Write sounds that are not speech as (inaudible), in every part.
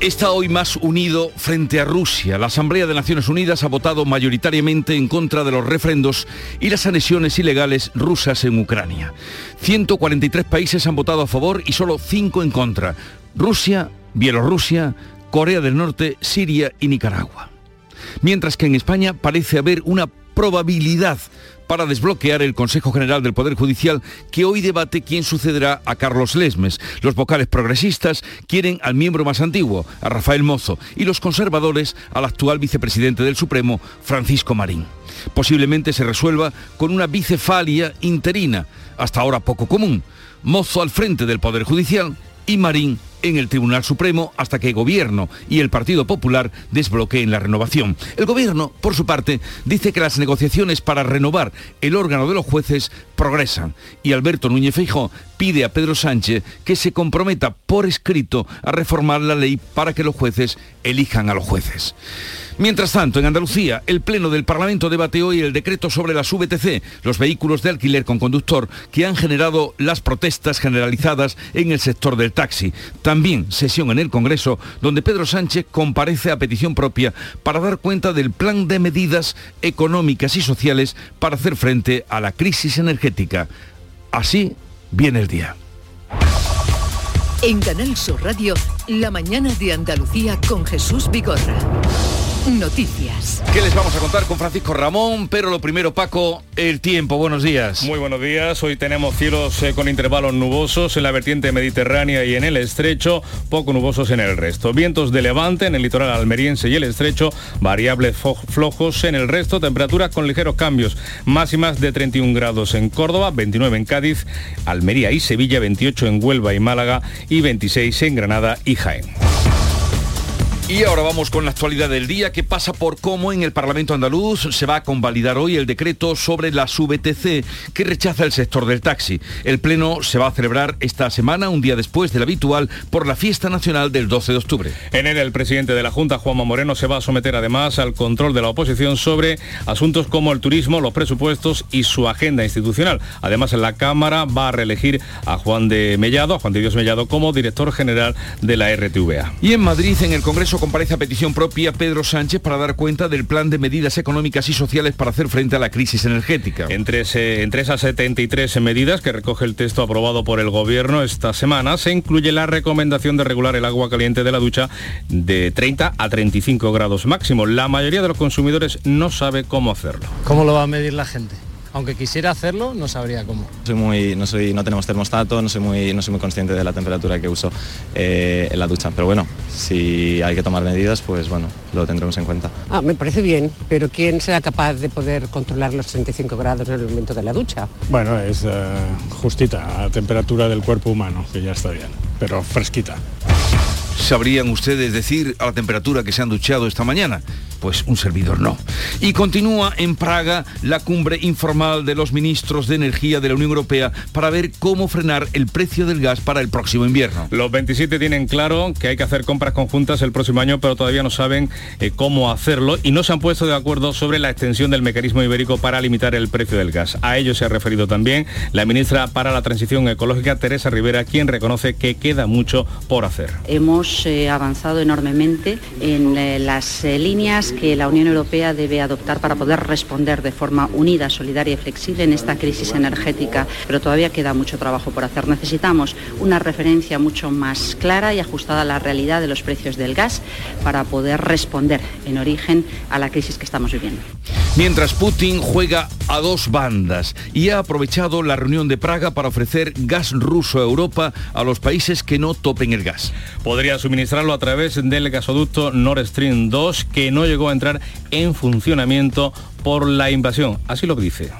está hoy más unido frente a Rusia. La Asamblea de Naciones Unidas ha votado mayoritariamente en contra de los refrendos y las anexiones ilegales rusas en Ucrania. 143 países han votado a favor y solo 5 en contra. Rusia, Bielorrusia, Corea del Norte, Siria y Nicaragua. Mientras que en España parece haber una probabilidad para desbloquear el Consejo General del Poder Judicial que hoy debate quién sucederá a Carlos Lesmes. Los vocales progresistas quieren al miembro más antiguo, a Rafael Mozo, y los conservadores al actual vicepresidente del Supremo, Francisco Marín. Posiblemente se resuelva con una bicefalia interina, hasta ahora poco común. Mozo al frente del Poder Judicial y Marín en el Tribunal Supremo hasta que Gobierno y el Partido Popular desbloqueen la renovación. El Gobierno, por su parte, dice que las negociaciones para renovar el órgano de los jueces progresan y Alberto Núñez Feijó pide a Pedro Sánchez que se comprometa por escrito a reformar la ley para que los jueces elijan a los jueces. Mientras tanto, en Andalucía, el Pleno del Parlamento debate hoy el decreto sobre las VTC, los vehículos de alquiler con conductor, que han generado las protestas generalizadas en el sector del taxi. También sesión en el Congreso, donde Pedro Sánchez comparece a petición propia para dar cuenta del plan de medidas económicas y sociales para hacer frente a la crisis energética. Así viene el día. En Canal Sur Radio, La mañana de Andalucía con Jesús Vigorra. Noticias. ¿Qué les vamos a contar con Francisco Ramón? Pero lo primero, Paco, el tiempo. Buenos días. Muy buenos días. Hoy tenemos cielos eh, con intervalos nubosos en la vertiente mediterránea y en el estrecho, poco nubosos en el resto. Vientos de levante en el litoral almeriense y el estrecho, variables flojos en el resto, temperaturas con ligeros cambios. Máximas de 31 grados en Córdoba, 29 en Cádiz, Almería y Sevilla, 28 en Huelva y Málaga y 26 en Granada y Jaén. Y ahora vamos con la actualidad del día que pasa por cómo en el Parlamento andaluz se va a convalidar hoy el decreto sobre la VTC que rechaza el sector del taxi. El pleno se va a celebrar esta semana, un día después del habitual, por la fiesta nacional del 12 de octubre. En él el presidente de la Junta, Juanma Moreno, se va a someter además al control de la oposición sobre asuntos como el turismo, los presupuestos y su agenda institucional. Además en la Cámara va a reelegir a Juan de Mellado, a Juan de Dios Mellado, como director general de la RTVA. Y en Madrid, en el Congreso comparece a petición propia Pedro Sánchez para dar cuenta del plan de medidas económicas y sociales para hacer frente a la crisis energética. Entre, entre esas 73 medidas que recoge el texto aprobado por el Gobierno esta semana, se incluye la recomendación de regular el agua caliente de la ducha de 30 a 35 grados máximo. La mayoría de los consumidores no sabe cómo hacerlo. ¿Cómo lo va a medir la gente? Aunque quisiera hacerlo, no sabría cómo. Soy muy, no, soy, no tenemos termostato, no soy, muy, no soy muy consciente de la temperatura que uso eh, en la ducha, pero bueno, si hay que tomar medidas, pues bueno, lo tendremos en cuenta. Ah, me parece bien, pero ¿quién será capaz de poder controlar los 35 grados en el momento de la ducha? Bueno, es uh, justita, a temperatura del cuerpo humano, que ya está bien, pero fresquita. ¿Sabrían ustedes decir a la temperatura que se han duchado esta mañana? Pues un servidor no. Y continúa en Praga la cumbre informal de los ministros de energía de la Unión Europea para ver cómo frenar el precio del gas para el próximo invierno. Los 27 tienen claro que hay que hacer compras conjuntas el próximo año, pero todavía no saben eh, cómo hacerlo y no se han puesto de acuerdo sobre la extensión del mecanismo ibérico para limitar el precio del gas. A ello se ha referido también la ministra para la Transición Ecológica, Teresa Rivera, quien reconoce que queda mucho por hacer. Hemos eh, avanzado enormemente en eh, las eh, líneas que la Unión Europea debe adoptar para poder responder de forma unida, solidaria y flexible en esta crisis energética, pero todavía queda mucho trabajo por hacer. Necesitamos una referencia mucho más clara y ajustada a la realidad de los precios del gas para poder responder en origen a la crisis que estamos viviendo. Mientras Putin juega a dos bandas y ha aprovechado la reunión de Praga para ofrecer gas ruso a Europa a los países que no topen el gas. Podría suministrarlo a través del gasoducto Nord Stream 2 que no llegó a entrar en funcionamiento por la invasión. Así lo dice.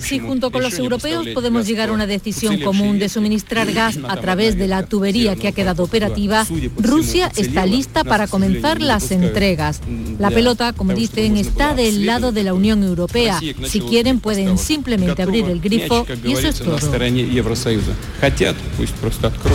Si (clears throat) junto con los europeos podemos llegar a una decisión común de suministrar gas a través de la tubería que ha quedado operativa, Rusia está lista para comenzar las entregas. La pelota, como dicen, está del lado de la Unión Europea. Si quieren pueden simplemente abrir el grifo y eso es todo.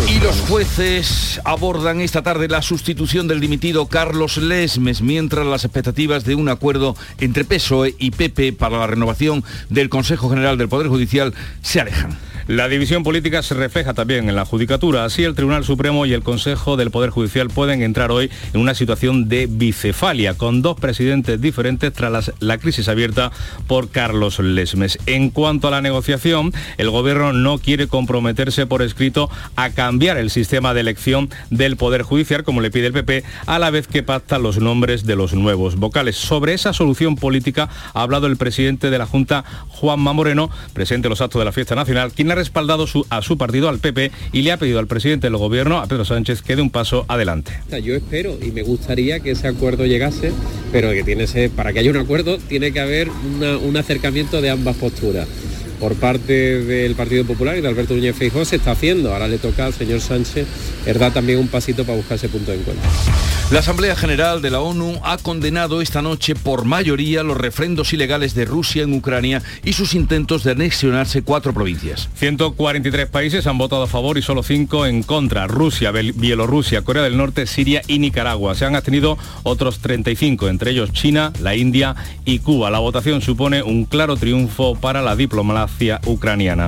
Y los jueces abordan esta tarde la sustitución del dimitido Carlos Lesmes, mientras las expectativas de un acuerdo entre PSOE y PP para la renovación del Consejo General del Poder Judicial se alejan. La división política se refleja también en la judicatura. Así, el Tribunal Supremo y el Consejo del Poder Judicial pueden entrar hoy en una situación de bicefalia, con dos presidentes diferentes tras la crisis abierta por Carlos Lesmes. En cuanto a la negociación, el Gobierno no quiere comprometerse por escrito a cambiar el sistema de elección del Poder Judicial, como le pide el PP, a la vez que pacta los nombres de los nuevos vocales. Sobre esa solución política ha hablado el presidente de la Junta, Juanma Moreno, presidente de los actos de la fiesta nacional, respaldado a su partido, al PP, y le ha pedido al presidente del gobierno, a Pedro Sánchez, que dé un paso adelante. Yo espero y me gustaría que ese acuerdo llegase, pero que tiene para que haya un acuerdo tiene que haber un acercamiento de ambas posturas por parte del Partido Popular y de Alberto Núñez Feijóo se está haciendo. Ahora le toca al señor Sánchez dar también un pasito para buscar ese punto de encuentro. La Asamblea General de la ONU ha condenado esta noche por mayoría los refrendos ilegales de Rusia en Ucrania y sus intentos de anexionarse cuatro provincias. 143 países han votado a favor y solo cinco en contra. Rusia, Bielorrusia, Corea del Norte, Siria y Nicaragua. Se han abstenido otros 35, entre ellos China, la India y Cuba. La votación supone un claro triunfo para la diplomacia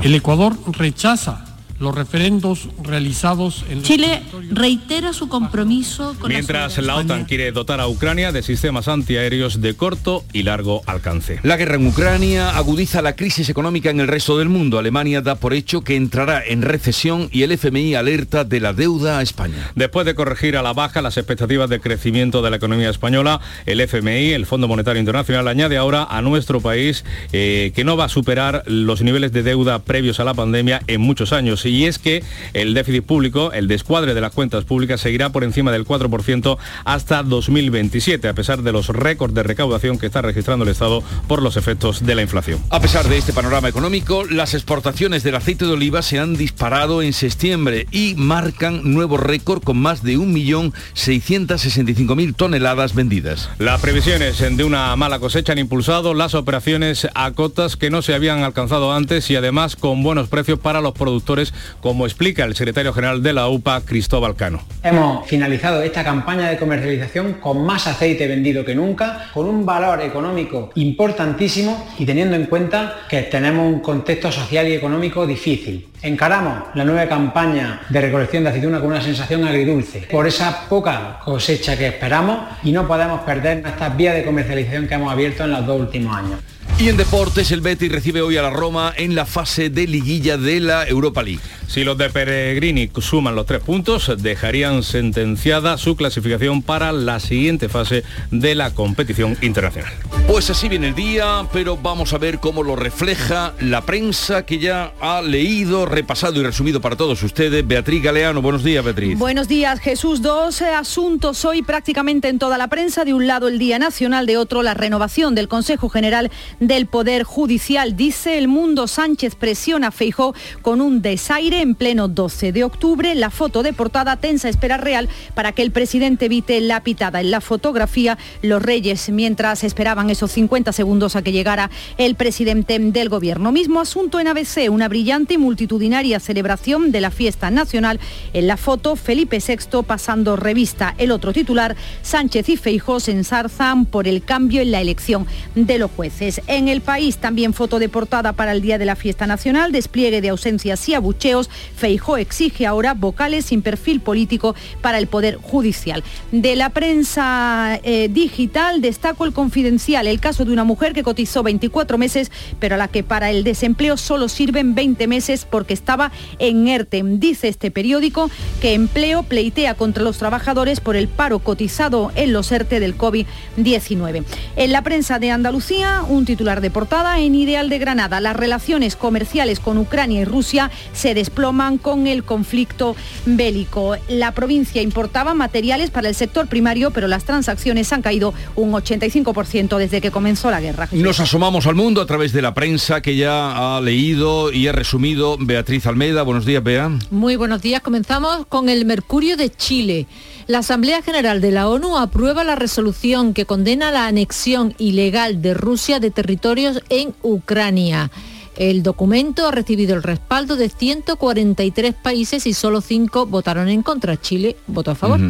El Ecuador rechaza los referendos realizados en Chile reitera su compromiso con Mientras la, OTAN quiere dotar a Ucrania de sistemas antiaéreos de corto y largo alcance. La guerra en Ucrania agudiza la crisis económica en el resto del mundo. Alemania da por hecho que entrará en recesión y el FMI alerta de la deuda a España. Después de corregir a la baja las expectativas de crecimiento de la economía española, el FMI, el Fondo Monetario Internacional, añade ahora a nuestro país eh, que no va a superar los niveles de deuda previos a la pandemia en muchos años y es que el déficit público, el descuadre de las cuentas públicas, seguirá por encima del 4% hasta 2027, a pesar de los récords de recaudación que está registrando el Estado por los efectos de la inflación. A pesar de este panorama económico, las exportaciones del aceite de oliva se han disparado en septiembre y marcan nuevo récord con más de 1.665.000 toneladas vendidas. Las previsiones de una mala cosecha han impulsado las operaciones a cotas que no se habían alcanzado antes y además con buenos precios para los productores como explica el secretario general de la UPA, Cristóbal Cano. Hemos finalizado esta campaña de comercialización con más aceite vendido que nunca, con un valor económico importantísimo y teniendo en cuenta que tenemos un contexto social y económico difícil. Encaramos la nueva campaña de recolección de aceituna con una sensación agridulce por esa poca cosecha que esperamos y no podemos perder estas vías de comercialización que hemos abierto en los dos últimos años. Y en deportes, el Betis recibe hoy a la Roma en la fase de liguilla de la Europa League. Si los de Peregrini suman los tres puntos, dejarían sentenciada su clasificación para la siguiente fase de la competición internacional. Pues así viene el día, pero vamos a ver cómo lo refleja la prensa que ya ha leído, repasado y resumido para todos ustedes. Beatriz Galeano, buenos días, Beatriz. Buenos días, Jesús. Dos asuntos hoy prácticamente en toda la prensa. De un lado el Día Nacional, de otro la renovación del Consejo General del Poder Judicial. Dice el mundo Sánchez presiona a Feijó con un desaire en pleno 12 de octubre. La foto de portada tensa espera real para que el presidente evite la pitada. En la fotografía, los reyes, mientras esperaban esos 50 segundos a que llegara el presidente del gobierno. Mismo asunto en ABC, una brillante y multitudinaria celebración de la fiesta nacional. En la foto, Felipe VI pasando revista. El otro titular, Sánchez y Feijó se ensarzan por el cambio en la elección de los jueces. En el país también foto de portada para el día de la fiesta nacional, despliegue de ausencias y abucheos. Feijó exige ahora vocales sin perfil político para el Poder Judicial. De la prensa eh, digital destaco el confidencial, el caso de una mujer que cotizó 24 meses, pero a la que para el desempleo solo sirven 20 meses porque estaba en ERTE. Dice este periódico que empleo pleitea contra los trabajadores por el paro cotizado en los ERTE del COVID-19. En la prensa de Andalucía, un titular de portada en Ideal de Granada. Las relaciones comerciales con Ucrania y Rusia se desploman con el conflicto bélico. La provincia importaba materiales para el sector primario, pero las transacciones han caído un 85% desde que comenzó la guerra. Nos asomamos al mundo a través de la prensa que ya ha leído y ha resumido Beatriz Almeida. Buenos días, Bea. Muy buenos días. Comenzamos con el Mercurio de Chile. La Asamblea General de la ONU aprueba la resolución que condena la anexión ilegal de Rusia de territorios en Ucrania. El documento ha recibido el respaldo de 143 países y solo 5 votaron en contra. Chile votó a favor.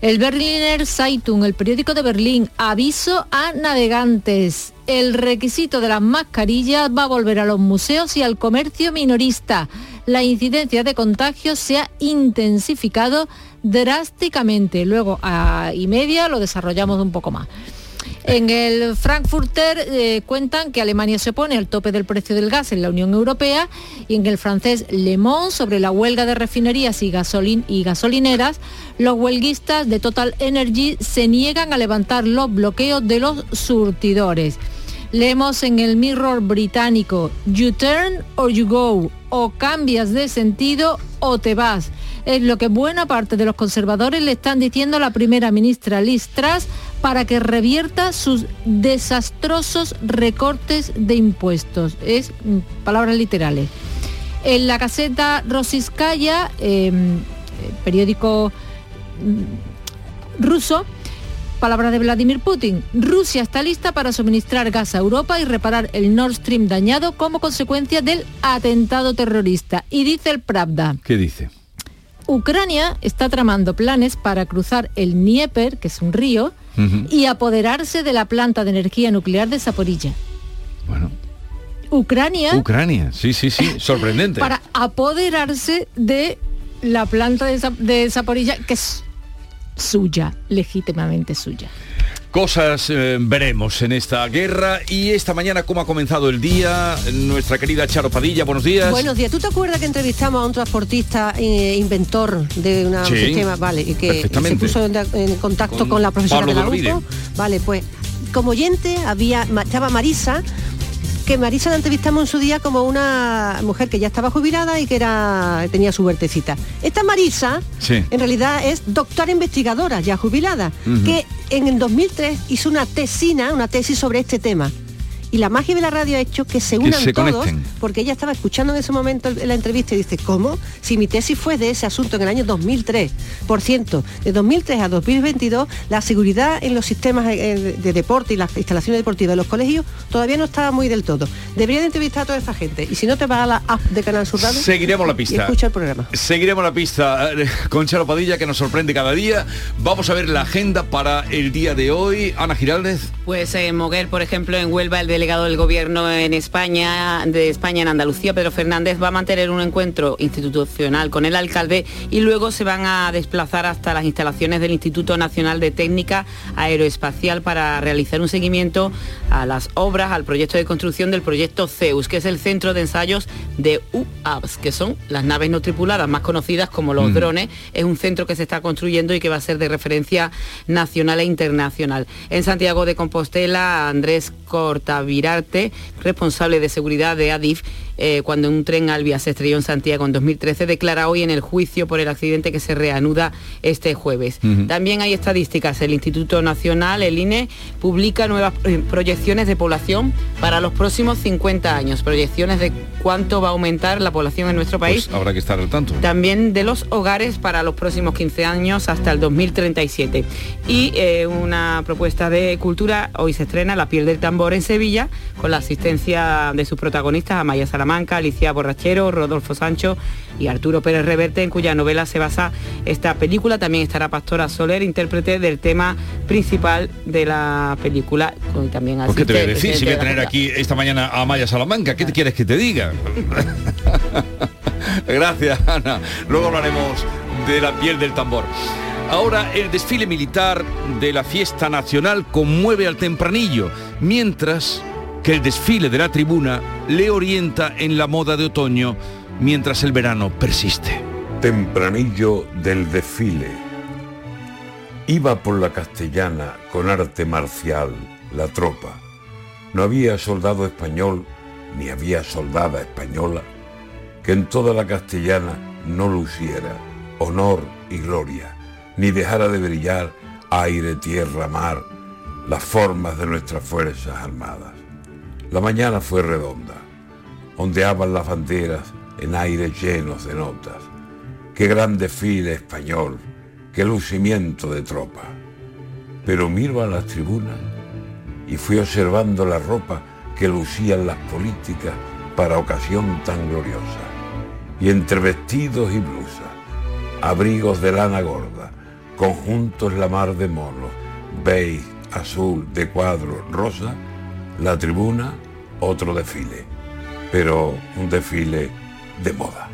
El Berliner Zeitung, el periódico de Berlín, aviso a navegantes. El requisito de las mascarillas va a volver a los museos y al comercio minorista. La incidencia de contagios se ha intensificado drásticamente. Luego a y media lo desarrollamos un poco más. En el Frankfurter eh, cuentan que Alemania se opone al tope del precio del gas en la Unión Europea y en el francés Le Monde sobre la huelga de refinerías y, y gasolineras, los huelguistas de Total Energy se niegan a levantar los bloqueos de los surtidores. Leemos en el Mirror británico, You turn or you go, o cambias de sentido o te vas. Es lo que buena parte de los conservadores le están diciendo a la primera ministra Liz para que revierta sus desastrosos recortes de impuestos. Es mm, palabras literales. En la caseta Rosiskaya, em, periódico mm, ruso, palabras de Vladimir Putin, Rusia está lista para suministrar gas a Europa y reparar el Nord Stream dañado como consecuencia del atentado terrorista. Y dice el Pravda. ¿Qué dice? Ucrania está tramando planes para cruzar el Dnieper, que es un río, y apoderarse de la planta de energía nuclear de Zaporilla. Bueno. Ucrania. Ucrania, sí, sí, sí, (laughs) sorprendente. para apoderarse de la planta de, de Zaporilla, que es suya, legítimamente suya. Cosas eh, veremos en esta guerra y esta mañana cómo ha comenzado el día nuestra querida Charo Padilla, buenos días. Buenos días. ¿Tú te acuerdas que entrevistamos a un transportista eh, inventor de un sistema, vale, y que se puso en, contacto con, la profesora de la UCO? Vale, pues como oyente había estaba Marisa que Marisa la entrevistamos en su día como una mujer que ya estaba jubilada y que era tenía su huertecita. Esta Marisa, en realidad es doctora investigadora, ya jubilada, que en el 2003 hizo una tesina, una tesis sobre este tema y la magia de la radio ha hecho que se unan todos, porque ella estaba escuchando en ese momento la entrevista y dice, ¿cómo? Si mi tesis fue de ese asunto en el año 2003. Por ciento, de 2003 a 2022, la seguridad en los sistemas eh, de deporte y las instalaciones deportivas de los colegios todavía no estaba muy del todo. Debería de entrevistar a toda esa gente. Y si no te vas a la app de Canal Sur seguiremos la pista. escucha el programa. Seguiremos la pista eh, (laughs) con Charo Padilla, que nos sorprende cada día. Vamos a ver la agenda para el día de hoy. Ana Giraldez. Pues eh, Moguer, por ejemplo, en Huelva, el delegado del gobierno en España, de España en Andalucía, Pedro Fernández, va a mantener un encuentro institucional con el alcalde y luego se van a desplazar hasta las instalaciones del Instituto Nacional de Técnica Aeroespacial para realizar un seguimiento a las obras, al proyecto de construcción del proyecto CEUS, que es el centro de ensayos de UAVs, que son las naves no tripuladas más conocidas como los mm. drones. Es un centro que se está construyendo y que va a ser de referencia nacional e internacional. En Santiago de Compostela, Andrés Cortavirarte, responsable de seguridad de ADIF, eh, cuando un tren Albia se estrelló en Santiago en 2013, declara hoy en el juicio por el accidente que se reanuda este jueves. También hay estadísticas. El Instituto Nacional, el INE, publica nuevas eh, proyecciones de población para los próximos 50 años. Proyecciones de cuánto va a aumentar la población en nuestro país. Pues habrá que estar al tanto. También de los hogares para los próximos 15 años hasta el 2037. Y eh, una propuesta de cultura, hoy se estrena La piel del tambor en Sevilla, con la asistencia de sus protagonistas, Amaya Salamán Manca, Alicia Borrachero, Rodolfo Sancho y Arturo Pérez Reverte, en cuya novela se basa esta película. También estará Pastora Soler, intérprete del tema principal de la película. También ¿Qué te voy a decir? Si voy a tener aquí esta mañana a Maya Salamanca, ¿qué te quieres que te diga? (laughs) Gracias, Ana. Luego hablaremos de la piel del tambor. Ahora el desfile militar de la fiesta nacional conmueve al tempranillo, mientras que el desfile de la tribuna le orienta en la moda de otoño mientras el verano persiste. Tempranillo del desfile. Iba por la castellana con arte marcial la tropa. No había soldado español ni había soldada española que en toda la castellana no luciera honor y gloria, ni dejara de brillar aire, tierra, mar, las formas de nuestras Fuerzas Armadas. La mañana fue redonda, ondeaban las banderas en aires llenos de notas. Qué gran desfile español, qué lucimiento de tropa. Pero miro a las tribunas y fui observando la ropa que lucían las políticas para ocasión tan gloriosa. Y entre vestidos y blusas, abrigos de lana gorda, conjuntos la mar de monos, beige, azul, de cuadro, rosa, la tribuna, otro desfile, pero un desfile de moda.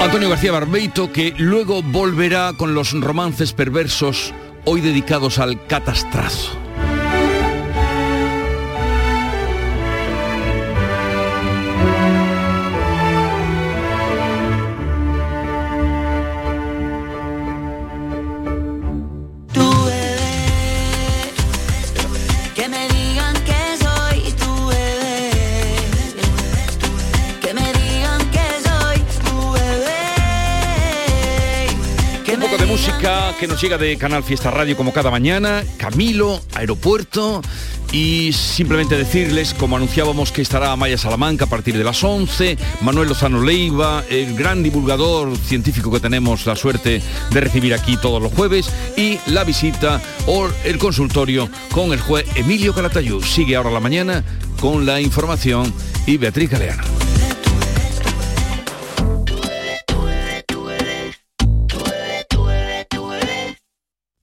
Antonio García Barbeito, que luego volverá con los romances perversos, hoy dedicados al catastrazo. Que nos llega de Canal Fiesta Radio como cada mañana, Camilo, Aeropuerto y simplemente decirles, como anunciábamos que estará Maya Salamanca a partir de las 11, Manuel Lozano Leiva, el gran divulgador científico que tenemos la suerte de recibir aquí todos los jueves y la visita o el consultorio con el juez Emilio Calatayud. Sigue ahora la mañana con la información y Beatriz Galeano.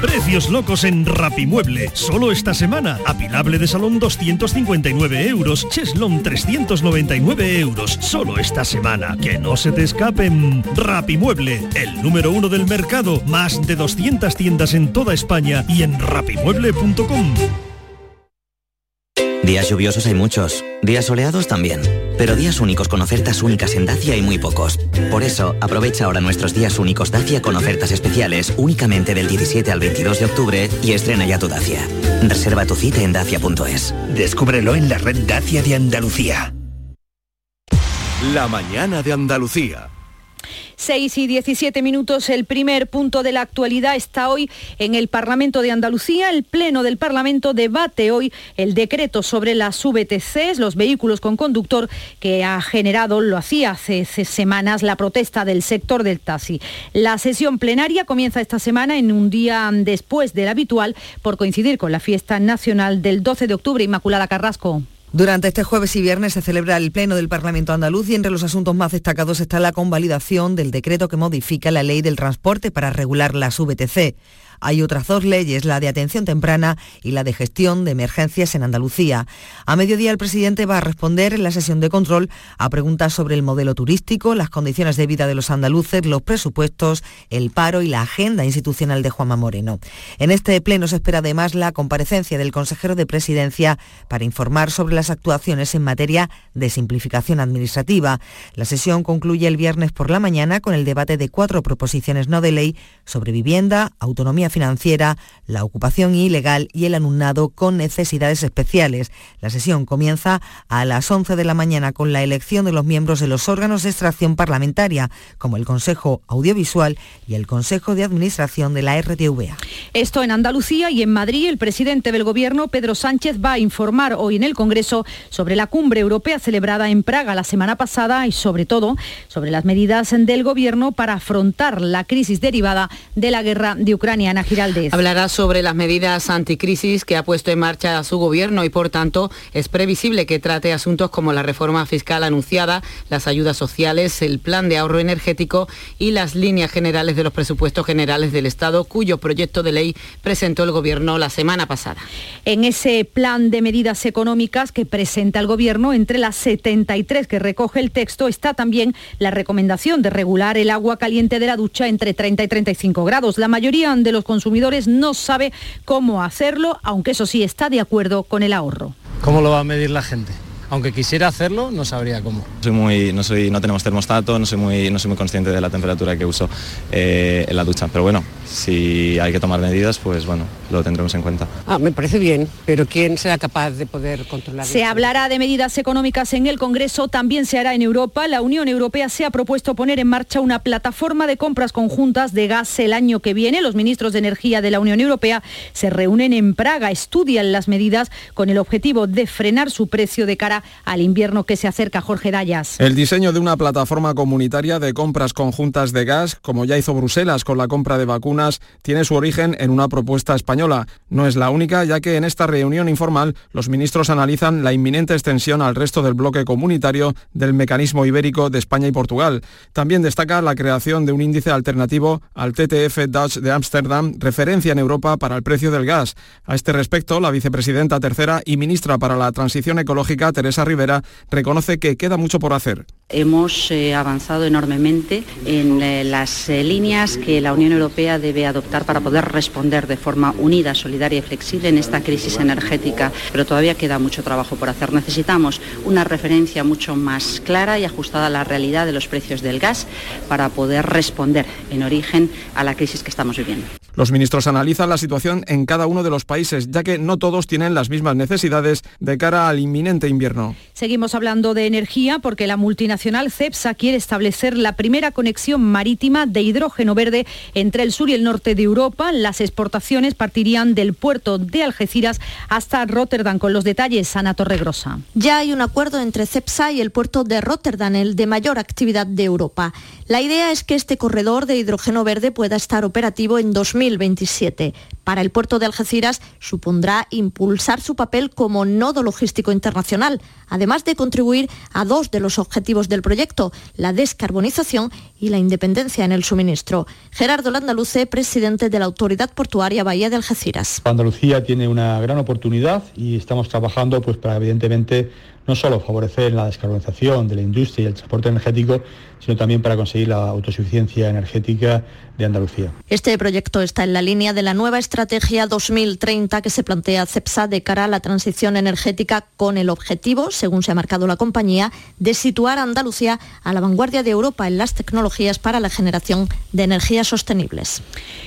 Precios locos en Rapimueble. Solo esta semana. Apilable de salón 259 euros. Cheslon 399 euros. Solo esta semana. Que no se te escapen. Rapimueble. El número uno del mercado. Más de 200 tiendas en toda España y en rapimueble.com. Días lluviosos hay muchos, días soleados también, pero días únicos con ofertas únicas en Dacia hay muy pocos. Por eso, aprovecha ahora nuestros días únicos Dacia con ofertas especiales únicamente del 17 al 22 de octubre y estrena ya tu Dacia. Reserva tu cita en dacia.es. Descúbrelo en la red Dacia de Andalucía. La mañana de Andalucía. 6 y 17 minutos, el primer punto de la actualidad está hoy en el Parlamento de Andalucía. El Pleno del Parlamento debate hoy el decreto sobre las VTCs, los vehículos con conductor, que ha generado, lo hacía hace semanas, la protesta del sector del taxi. La sesión plenaria comienza esta semana en un día después del habitual por coincidir con la fiesta nacional del 12 de octubre. Inmaculada Carrasco. Durante este jueves y viernes se celebra el Pleno del Parlamento andaluz y entre los asuntos más destacados está la convalidación del decreto que modifica la ley del transporte para regular las VTC. Hay otras dos leyes, la de atención temprana y la de gestión de emergencias en Andalucía. A mediodía el presidente va a responder en la sesión de control a preguntas sobre el modelo turístico, las condiciones de vida de los andaluces, los presupuestos, el paro y la agenda institucional de Juanma Moreno. En este pleno se espera además la comparecencia del consejero de presidencia para informar sobre las actuaciones en materia de simplificación administrativa. La sesión concluye el viernes por la mañana con el debate de cuatro proposiciones no de ley sobre vivienda, autonomía financiera, la ocupación ilegal y el alumnado con necesidades especiales. La sesión comienza a las 11 de la mañana con la elección de los miembros de los órganos de extracción parlamentaria, como el Consejo Audiovisual y el Consejo de Administración de la RTVA. Esto en Andalucía y en Madrid, el presidente del Gobierno, Pedro Sánchez, va a informar hoy en el Congreso sobre la cumbre europea celebrada en Praga la semana pasada y sobre todo sobre las medidas del Gobierno para afrontar la crisis derivada de la guerra de Ucrania. Giraldez. Hablará sobre las medidas anticrisis que ha puesto en marcha su gobierno y por tanto es previsible que trate asuntos como la reforma fiscal anunciada, las ayudas sociales, el plan de ahorro energético y las líneas generales de los presupuestos generales del Estado cuyo proyecto de ley presentó el gobierno la semana pasada. En ese plan de medidas económicas que presenta el gobierno, entre las 73 que recoge el texto está también la recomendación de regular el agua caliente de la ducha entre 30 y 35 grados. La mayoría de los consumidores no sabe cómo hacerlo, aunque eso sí está de acuerdo con el ahorro. ¿Cómo lo va a medir la gente? Aunque quisiera hacerlo, no sabría cómo. Soy muy, no, soy, no tenemos termostato, no soy, muy, no soy muy consciente de la temperatura que uso eh, en la ducha. Pero bueno, si hay que tomar medidas, pues bueno, lo tendremos en cuenta. Ah, me parece bien, pero ¿quién será capaz de poder controlar Se hablará de medidas económicas en el Congreso, también se hará en Europa. La Unión Europea se ha propuesto poner en marcha una plataforma de compras conjuntas de gas el año que viene. Los ministros de Energía de la Unión Europea se reúnen en Praga, estudian las medidas con el objetivo de frenar su precio de cara al invierno que se acerca. Jorge Dayas. El diseño de una plataforma comunitaria de compras conjuntas de gas, como ya hizo Bruselas con la compra de vacunas, tiene su origen en una propuesta española. No es la única, ya que en esta reunión informal los ministros analizan la inminente extensión al resto del bloque comunitario del mecanismo ibérico de España y Portugal. También destaca la creación de un índice alternativo al TTF Dutch de Ámsterdam, referencia en Europa para el precio del gas. A este respecto, la vicepresidenta tercera y ministra para la Transición Ecológica, Teresa Rivera, reconoce que queda mucho por hacer. Hemos eh, avanzado enormemente en eh, las eh, líneas que la Unión Europea debe adoptar para poder responder de forma unida, solidaria y flexible en esta crisis energética, pero todavía queda mucho trabajo por hacer. Necesitamos una referencia mucho más clara y ajustada a la realidad de los precios del gas para poder responder en origen a la crisis que estamos viviendo. Los ministros analizan la situación en cada uno de los países, ya que no todos tienen las mismas necesidades de cara al inminente invierno. Seguimos hablando de energía porque la multinacional CEPSA quiere establecer la primera conexión marítima de hidrógeno verde entre el sur y el norte de Europa. Las exportaciones partirían del puerto de Algeciras hasta Rotterdam. Con los detalles, Ana Torregrosa. Ya hay un acuerdo entre CEPSA y el puerto de Rotterdam, el de mayor actividad de Europa. La idea es que este corredor de hidrógeno verde pueda estar operativo en 2000 2027. Para el puerto de Algeciras supondrá impulsar su papel como nodo logístico internacional, además de contribuir a dos de los objetivos del proyecto, la descarbonización y la independencia en el suministro. Gerardo Landaluce, presidente de la Autoridad Portuaria Bahía de Algeciras. Andalucía tiene una gran oportunidad y estamos trabajando pues, para evidentemente no solo favorecer la descarbonización de la industria y el transporte energético, sino también para conseguir la autosuficiencia energética de Andalucía. Este proyecto está en la línea de la nueva estrategia 2030 que se plantea CEPSA de cara a la transición energética con el objetivo, según se ha marcado la compañía, de situar a Andalucía a la vanguardia de Europa en las tecnologías para la generación de energías sostenibles.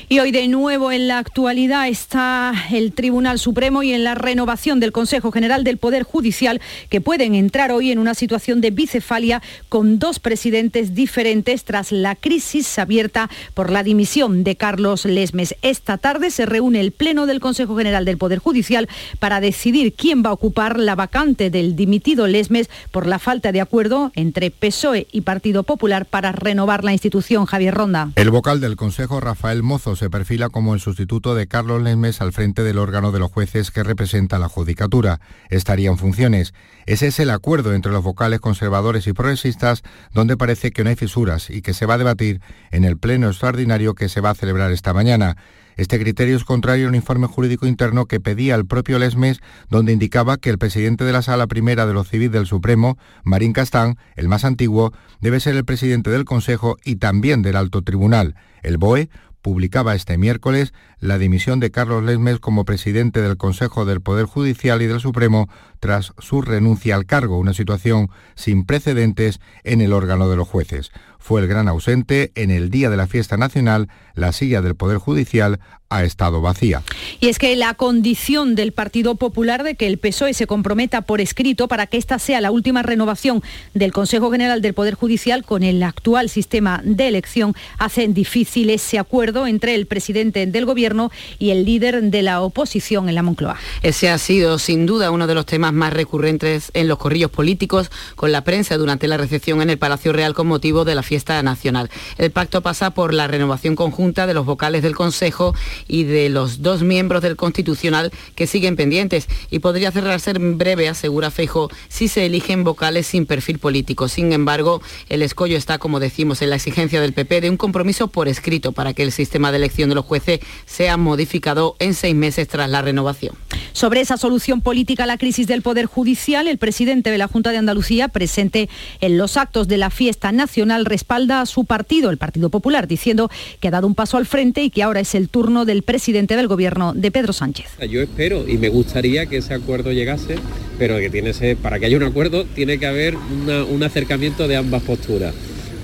Y hoy de nuevo en la actualidad está el Tribunal Supremo y en la renovación del Consejo General del Poder Judicial que pueden entrar hoy en una situación de bicefalia con dos presidentes diferentes tras la crisis abierta por la dimisión de Carlos Lesmes. Esta tarde se reúne el Pleno del Consejo General del Poder Judicial para decidir quién va a ocupar la vacante del dimitido Lesmes por la falta de acuerdo entre PSOE y Partido Popular para renovar la institución. Javier Ronda. El vocal del Consejo, Rafael Mozo, se perfila como el sustituto de Carlos Lesmes al frente del órgano de los jueces que representa la Judicatura. Estaría en funciones. Ese es el acuerdo entre los vocales conservadores y progresistas, donde parece que no hay fisuras y que se va a debatir en el pleno extraordinario que se va a celebrar esta mañana. Este criterio es contrario a un informe jurídico interno que pedía el propio Lesmes, donde indicaba que el presidente de la Sala Primera de los Civil del Supremo, Marín Castán, el más antiguo, debe ser el presidente del Consejo y también del Alto Tribunal. El BOE publicaba este miércoles la dimisión de Carlos Lesmes como presidente del Consejo del Poder Judicial y del Supremo tras su renuncia al cargo, una situación sin precedentes en el órgano de los jueces. Fue el gran ausente en el día de la fiesta nacional, la silla del Poder Judicial ha estado vacía. Y es que la condición del Partido Popular de que el PSOE se comprometa por escrito para que esta sea la última renovación del Consejo General del Poder Judicial con el actual sistema de elección hace difícil ese acuerdo entre el presidente del Gobierno y el líder de la oposición en la Moncloa. Ese ha sido sin duda uno de los temas más recurrentes en los corrillos políticos con la prensa durante la recepción en el Palacio Real con motivo de la fiesta nacional. El pacto pasa por la renovación conjunta de los vocales del Consejo y de los dos miembros del Constitucional que siguen pendientes y podría cerrarse en breve, asegura Feijo, si se eligen vocales sin perfil político. Sin embargo, el escollo está, como decimos, en la exigencia del PP de un compromiso por escrito para que el sistema de elección de los jueces sea modificado en seis meses tras la renovación. Sobre esa solución política a la crisis del Poder Judicial, el presidente de la Junta de Andalucía, presente en los actos de la fiesta nacional, respalda a su partido, el Partido Popular, diciendo que ha dado un paso al frente y que ahora es el turno de del presidente del gobierno de Pedro Sánchez. Yo espero y me gustaría que ese acuerdo llegase, pero que tiene para que haya un acuerdo tiene que haber un acercamiento de ambas posturas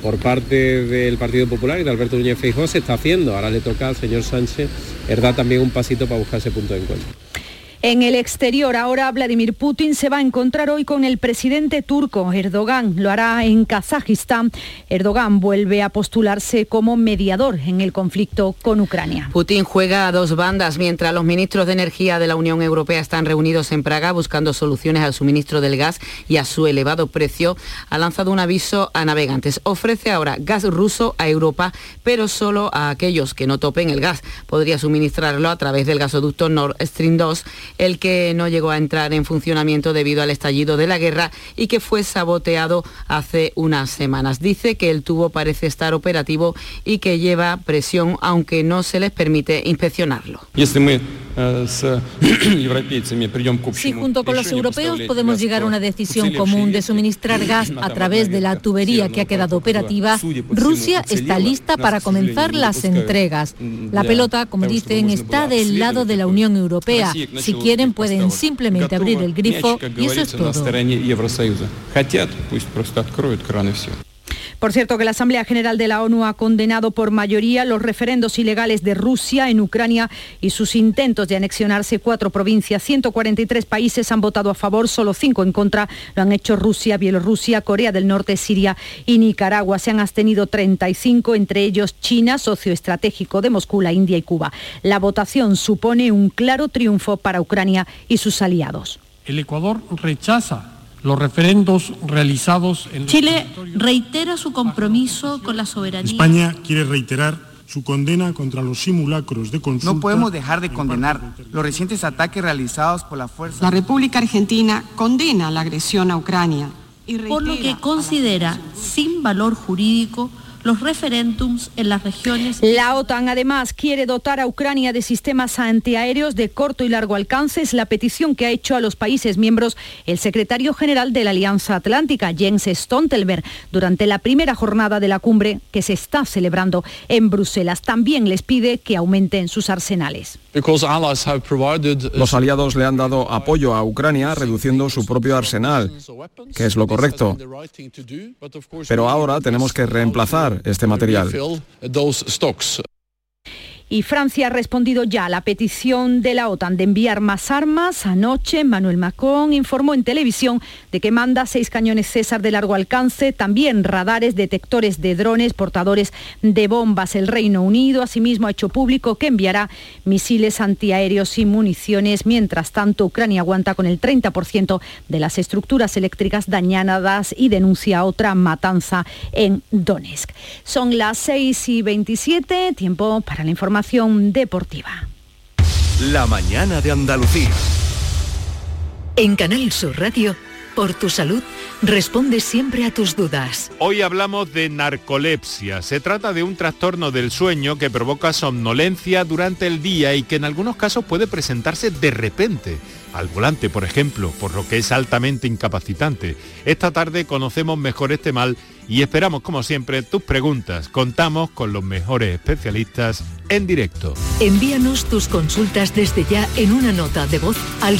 por parte del Partido Popular y de Alberto Núñez Feijóo se está haciendo. Ahora le toca al señor Sánchez, verdad, también un pasito para buscar ese punto de encuentro. En el exterior, ahora Vladimir Putin se va a encontrar hoy con el presidente turco Erdogan. Lo hará en Kazajistán. Erdogan vuelve a postularse como mediador en el conflicto con Ucrania. Putin juega a dos bandas mientras los ministros de energía de la Unión Europea están reunidos en Praga buscando soluciones al suministro del gas y a su elevado precio. Ha lanzado un aviso a navegantes. Ofrece ahora gas ruso a Europa, pero solo a aquellos que no topen el gas. Podría suministrarlo a través del gasoducto Nord Stream 2 el que no llegó a entrar en funcionamiento debido al estallido de la guerra y que fue saboteado hace unas semanas. Dice que el tubo parece estar operativo y que lleva presión aunque no se les permite inspeccionarlo. Si (clears throat) junto con los europeos podemos llegar a una decisión común de suministrar gas a través de la tubería que ha quedado operativa, Rusia está lista para comenzar las entregas. La pelota, como dicen, está del lado de la Unión Europea. Si quieren pueden simplemente abrir el grifo y eso es todo. Por cierto, que la Asamblea General de la ONU ha condenado por mayoría los referendos ilegales de Rusia en Ucrania y sus intentos de anexionarse cuatro provincias. 143 países han votado a favor, solo cinco en contra. Lo han hecho Rusia, Bielorrusia, Corea del Norte, Siria y Nicaragua. Se han abstenido 35, entre ellos China, socio estratégico de Moscú, la India y Cuba. La votación supone un claro triunfo para Ucrania y sus aliados. El Ecuador rechaza los referendos realizados en Chile reitera su compromiso con la soberanía. España quiere reiterar su condena contra los simulacros de consulta. No podemos dejar de condenar los recientes ataques realizados por la fuerza. La República Argentina condena la agresión a Ucrania. por lo que considera sin valor jurídico los referéndums en las regiones. La OTAN además quiere dotar a Ucrania de sistemas antiaéreos de corto y largo alcance. Es la petición que ha hecho a los países miembros el secretario general de la Alianza Atlántica, Jens Stoltenberg, durante la primera jornada de la cumbre que se está celebrando en Bruselas. También les pide que aumenten sus arsenales. Los aliados le han dado apoyo a Ucrania reduciendo su propio arsenal, que es lo correcto. Pero ahora tenemos que reemplazar este material. Y Francia ha respondido ya a la petición de la OTAN de enviar más armas. Anoche Manuel Macron informó en televisión de que manda seis cañones César de largo alcance, también radares, detectores de drones, portadores de bombas. El Reino Unido asimismo ha hecho público que enviará misiles antiaéreos y municiones. Mientras tanto, Ucrania aguanta con el 30% de las estructuras eléctricas dañadas y denuncia otra matanza en Donetsk. Son las 6 y 27, tiempo para la información deportiva. La mañana de Andalucía. En Canal Sur Radio, por tu salud, responde siempre a tus dudas. Hoy hablamos de narcolepsia. Se trata de un trastorno del sueño que provoca somnolencia durante el día y que en algunos casos puede presentarse de repente al volante, por ejemplo, por lo que es altamente incapacitante. Esta tarde conocemos mejor este mal y esperamos, como siempre, tus preguntas. Contamos con los mejores especialistas en directo. Envíanos tus consultas desde ya en una nota de voz al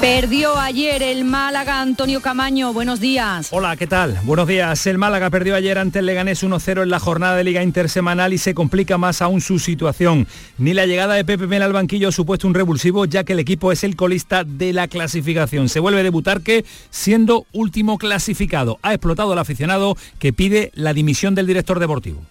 Perdió ayer el Málaga Antonio Camaño. Buenos días. Hola, ¿qué tal? Buenos días. El Málaga perdió ayer ante el Leganés 1-0 en la jornada de Liga Intersemanal y se complica más aún su situación. Ni la llegada de Pepe Mel al banquillo ha supuesto un revulsivo ya que el equipo es el colista de la clasificación. Se vuelve a debutar que siendo último clasificado. Ha explotado el aficionado que pide la dimisión del director deportivo.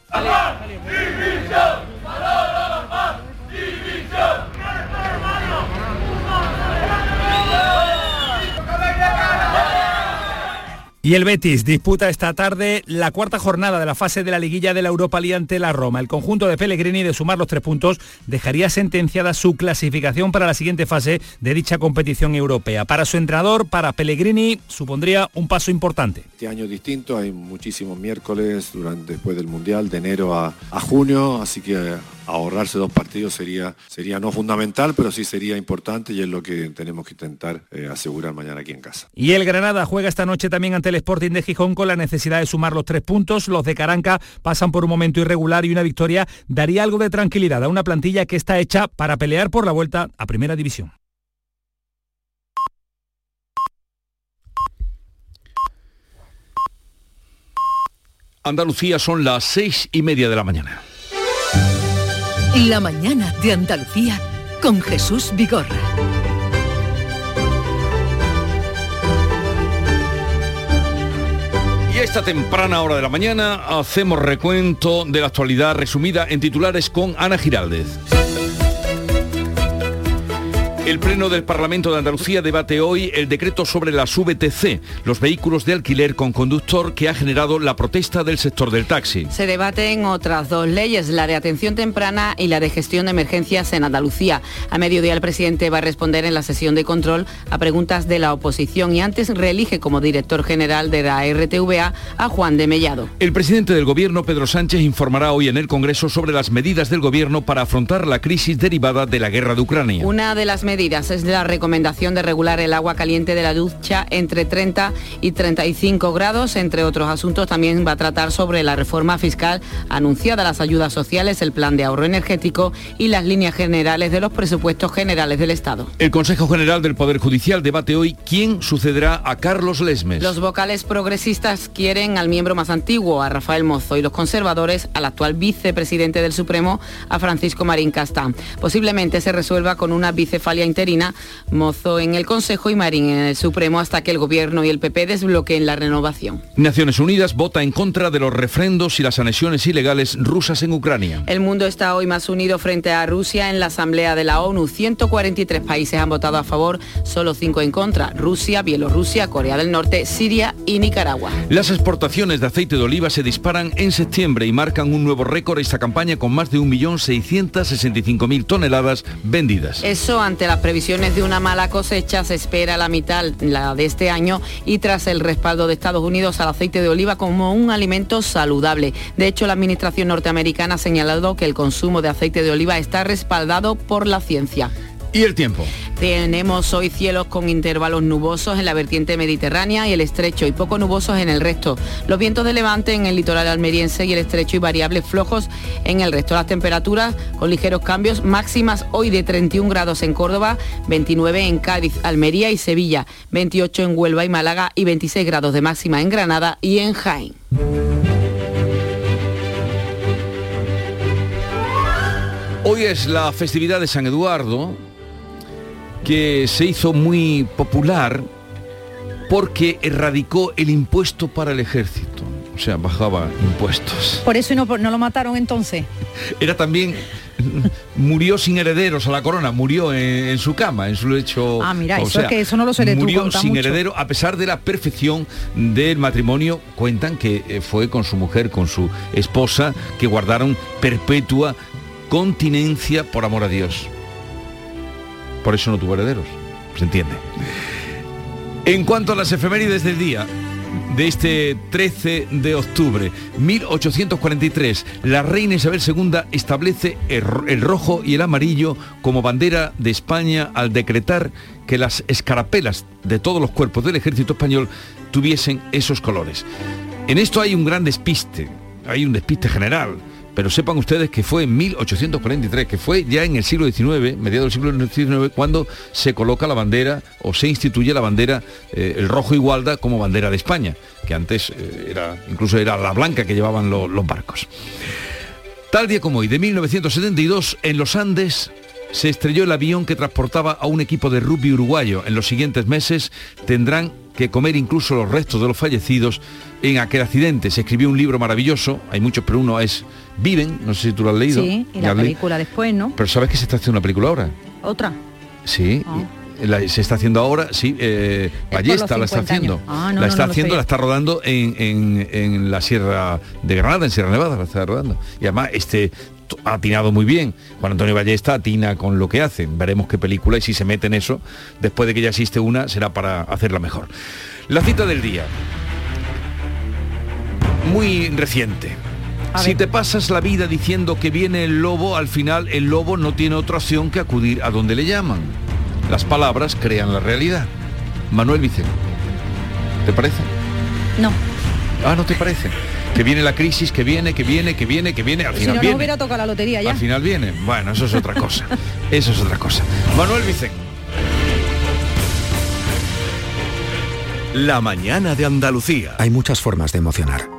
Y el Betis disputa esta tarde la cuarta jornada de la fase de la liguilla de la Europa League ante la Roma. El conjunto de Pellegrini de sumar los tres puntos dejaría sentenciada su clasificación para la siguiente fase de dicha competición europea. Para su entrenador, para Pellegrini, supondría un paso importante. Este año distinto, hay muchísimos miércoles durante, después del Mundial, de enero a, a junio, así que ahorrarse dos partidos sería, sería no fundamental, pero sí sería importante y es lo que tenemos que intentar eh, asegurar mañana aquí en casa. Y el Granada juega esta noche también ante el Sporting de Gijón con la necesidad de sumar los tres puntos. Los de Caranca pasan por un momento irregular y una victoria daría algo de tranquilidad a una plantilla que está hecha para pelear por la vuelta a Primera División. Andalucía son las seis y media de la mañana. La mañana de Andalucía con Jesús Vigorra. Esta temprana hora de la mañana hacemos recuento de la actualidad resumida en titulares con Ana Giraldez. El Pleno del Parlamento de Andalucía debate hoy el decreto sobre las VTC, los vehículos de alquiler con conductor que ha generado la protesta del sector del taxi. Se debaten otras dos leyes, la de atención temprana y la de gestión de emergencias en Andalucía. A mediodía el presidente va a responder en la sesión de control a preguntas de la oposición y antes reelige como director general de la RTVA a Juan de Mellado. El presidente del Gobierno, Pedro Sánchez, informará hoy en el Congreso sobre las medidas del Gobierno para afrontar la crisis derivada de la guerra de Ucrania. Una de las medidas es la recomendación de regular el agua caliente de la ducha entre 30 y 35 grados. Entre otros asuntos también va a tratar sobre la reforma fiscal anunciada, las ayudas sociales, el plan de ahorro energético y las líneas generales de los presupuestos generales del Estado. El Consejo General del Poder Judicial debate hoy quién sucederá a Carlos Lesmes. Los vocales progresistas quieren al miembro más antiguo, a Rafael Mozo, y los conservadores al actual vicepresidente del Supremo, a Francisco Marín Castán. Posiblemente se resuelva con una bicefalia interina, Mozo en el Consejo y Marín en el Supremo hasta que el Gobierno y el PP desbloqueen la renovación. Naciones Unidas vota en contra de los refrendos y las anexiones ilegales rusas en Ucrania. El mundo está hoy más unido frente a Rusia en la Asamblea de la ONU. 143 países han votado a favor, solo 5 en contra. Rusia, Bielorrusia, Corea del Norte, Siria y Nicaragua. Las exportaciones de aceite de oliva se disparan en septiembre y marcan un nuevo récord esta campaña con más de 1.665.000 toneladas vendidas. Eso ante las previsiones de una mala cosecha se espera la mitad la de este año y tras el respaldo de Estados Unidos al aceite de oliva como un alimento saludable. De hecho, la administración norteamericana ha señalado que el consumo de aceite de oliva está respaldado por la ciencia. ¿Y el tiempo? Tenemos hoy cielos con intervalos nubosos en la vertiente mediterránea y el estrecho y poco nubosos en el resto. Los vientos de levante en el litoral almeriense y el estrecho y variables flojos en el resto. Las temperaturas con ligeros cambios máximas hoy de 31 grados en Córdoba, 29 en Cádiz, Almería y Sevilla, 28 en Huelva y Málaga y 26 grados de máxima en Granada y en Jaén. Hoy es la festividad de San Eduardo, que se hizo muy popular porque erradicó el impuesto para el ejército. O sea, bajaba impuestos. Por eso no, no lo mataron entonces. (laughs) Era también murió sin herederos a la corona, murió en, en su cama, en su lecho. Ah, mira, o eso sea, es que eso no lo tú, Murió sin mucho. heredero a pesar de la perfección del matrimonio. Cuentan que eh, fue con su mujer, con su esposa, que guardaron perpetua continencia por amor a Dios. Por eso no tuvo herederos. ¿Se entiende? En cuanto a las efemérides del día, de este 13 de octubre 1843, la reina Isabel II establece el, el rojo y el amarillo como bandera de España al decretar que las escarapelas de todos los cuerpos del ejército español tuviesen esos colores. En esto hay un gran despiste, hay un despiste general. Pero sepan ustedes que fue en 1843, que fue ya en el siglo XIX, mediados del siglo XIX, cuando se coloca la bandera o se instituye la bandera, eh, el rojo igualda como bandera de España, que antes eh, era, incluso era la blanca que llevaban lo- los barcos. Tal día como hoy, de 1972, en los Andes se estrelló el avión que transportaba a un equipo de rugby uruguayo. En los siguientes meses tendrán que comer incluso los restos de los fallecidos en aquel accidente. Se escribió un libro maravilloso, hay muchos, pero uno es Viven, no sé si tú lo has leído. Sí, y la película después, ¿no? Pero ¿sabes que se está haciendo una película ahora? Otra. Sí. Ah. se está haciendo ahora, sí, eh, Ballesta la está haciendo. Ah, la está haciendo, la está rodando en, la Sierra de Granada, en Sierra Nevada, la está rodando. Y además, este ha atinado muy bien. Juan Antonio Ballesta atina con lo que hace. Veremos qué película y si se mete en eso, después de que ya existe una, será para hacerla mejor. La cita del día. Muy reciente. Si te pasas la vida diciendo que viene el lobo, al final el lobo no tiene otra opción que acudir a donde le llaman. Las palabras crean la realidad. Manuel Vicente. ¿Te parece? No. Ah, ¿no te parece? Que viene la crisis, que viene, que viene, que viene, que viene, al final si no, viene. No hubiera tocado la lotería ya. Al final viene. Bueno, eso es otra cosa. (laughs) eso es otra cosa. Manuel Vicente. La mañana de Andalucía. Hay muchas formas de emocionar.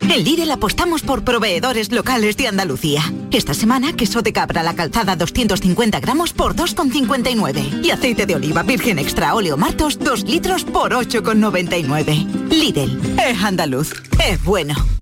En Lidl apostamos por proveedores locales de Andalucía. Esta semana, queso de cabra la calzada 250 gramos por 2,59. Y aceite de oliva virgen extra óleo martos 2 litros por 8,99. Lidl, es andaluz, es bueno.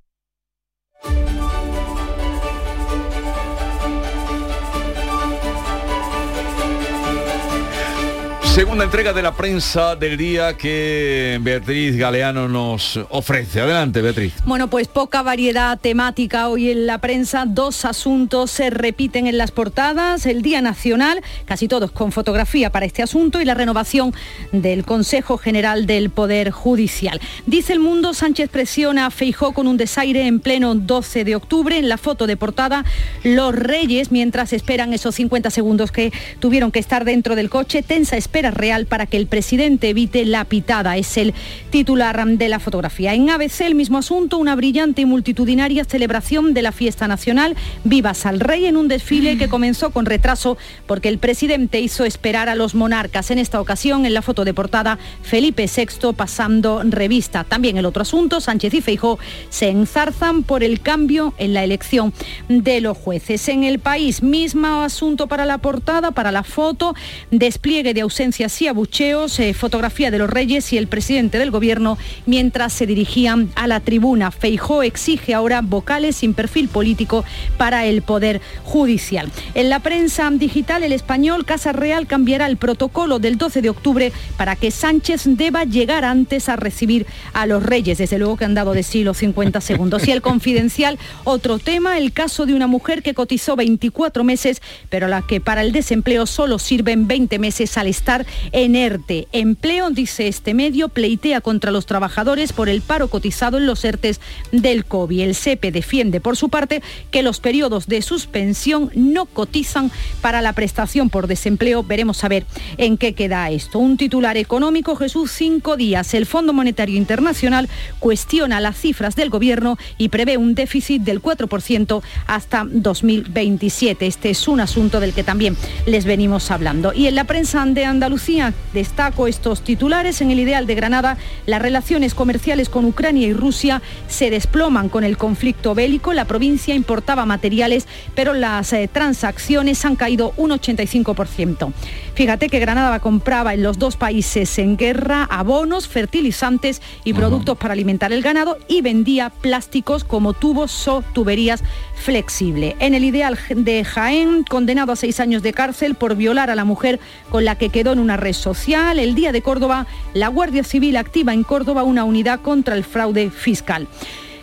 Segunda entrega de la prensa del día que Beatriz Galeano nos ofrece. Adelante, Beatriz. Bueno, pues poca variedad temática hoy en la prensa. Dos asuntos se repiten en las portadas. El Día Nacional, casi todos con fotografía para este asunto, y la renovación del Consejo General del Poder Judicial. Dice el mundo, Sánchez presiona a Feijó con un desaire en pleno 12 de octubre. En la foto de portada, los reyes, mientras esperan esos 50 segundos que tuvieron que estar dentro del coche, tensa espera real para que el presidente evite la pitada. Es el titular de la fotografía. En ABC el mismo asunto, una brillante y multitudinaria celebración de la fiesta nacional Vivas al Rey en un desfile que comenzó con retraso porque el presidente hizo esperar a los monarcas. En esta ocasión, en la foto de portada, Felipe VI pasando revista. También el otro asunto, Sánchez y Feijó se enzarzan por el cambio en la elección de los jueces. En el país, mismo asunto para la portada, para la foto, despliegue de ausencia y abucheos, eh, fotografía de los reyes y el presidente del gobierno mientras se dirigían a la tribuna. Feijó exige ahora vocales sin perfil político para el Poder Judicial. En la prensa digital, el español Casa Real cambiará el protocolo del 12 de octubre para que Sánchez deba llegar antes a recibir a los reyes. Desde luego que han dado de sí los 50 segundos. Y el confidencial, otro tema, el caso de una mujer que cotizó 24 meses, pero la que para el desempleo solo sirven 20 meses al estar en ERTE. Empleo, dice este medio, pleitea contra los trabajadores por el paro cotizado en los ERTES del COVID. El SEPE defiende, por su parte, que los periodos de suspensión no cotizan para la prestación por desempleo. Veremos a ver en qué queda esto. Un titular económico, Jesús, cinco días. El Fondo Monetario Internacional cuestiona las cifras del gobierno y prevé un déficit del 4% hasta 2027. Este es un asunto del que también les venimos hablando. Y en la prensa de Andalucía, Andalucía. Destaco estos titulares. En el ideal de Granada, las relaciones comerciales con Ucrania y Rusia se desploman con el conflicto bélico. La provincia importaba materiales, pero las eh, transacciones han caído un 85%. Fíjate que Granada compraba en los dos países en guerra abonos, fertilizantes y productos para alimentar el ganado y vendía plásticos como tubos o tuberías flexible. En el ideal de Jaén, condenado a seis años de cárcel por violar a la mujer con la que quedó en una red social. El día de Córdoba, la Guardia Civil activa en Córdoba una unidad contra el fraude fiscal.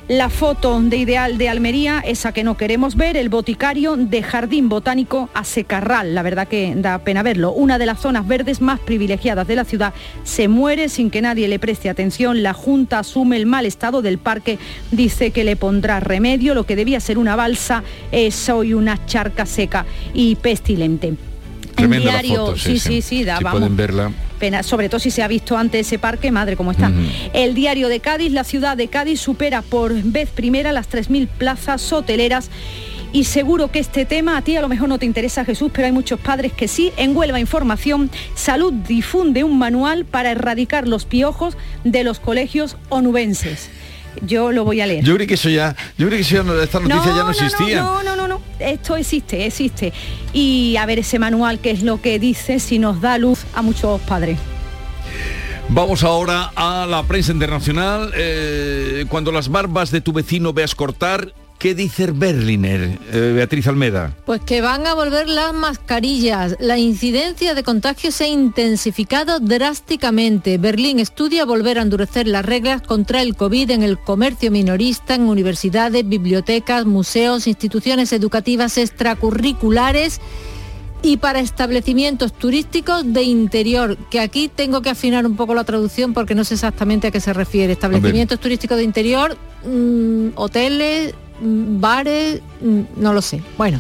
La foto de ideal de Almería, esa que no queremos ver, el boticario de Jardín Botánico a Secarral. La verdad que da pena verlo. Una de las zonas verdes más privilegiadas de la ciudad se muere sin que nadie le preste atención. La Junta asume el mal estado del parque, dice que le pondrá remedio. Lo que debía ser una balsa es hoy una charca seca y pestilente. Tremenda diario, sí, sí, sí, da, si pueden verla. Pena, sobre todo si se ha visto antes ese parque, madre, cómo está. El diario de Cádiz, la ciudad de Cádiz supera por vez primera las 3.000 plazas hoteleras. Y seguro que este tema a ti a lo mejor no te interesa Jesús, pero hay muchos padres que sí. En Huelva Información, Salud difunde un manual para erradicar los piojos de los colegios onubenses. Yo lo voy a leer. Yo creo que eso ya, yo creo que eso ya, esta noticia ya no, existía. No, no, no, no, esto existe, existe. Y a ver ese manual qué es lo que dice si nos da luz a muchos padres. Vamos ahora a la prensa internacional. Eh, cuando las barbas de tu vecino veas cortar, ¿Qué dice Berliner, eh, Beatriz Almeda? Pues que van a volver las mascarillas. La incidencia de contagios se ha intensificado drásticamente. Berlín estudia volver a endurecer las reglas contra el COVID en el comercio minorista, en universidades, bibliotecas, museos, instituciones educativas extracurriculares y para establecimientos turísticos de interior, que aquí tengo que afinar un poco la traducción porque no sé exactamente a qué se refiere. Establecimientos turísticos de interior, mm, hoteles, bares, mm, no lo sé. Bueno,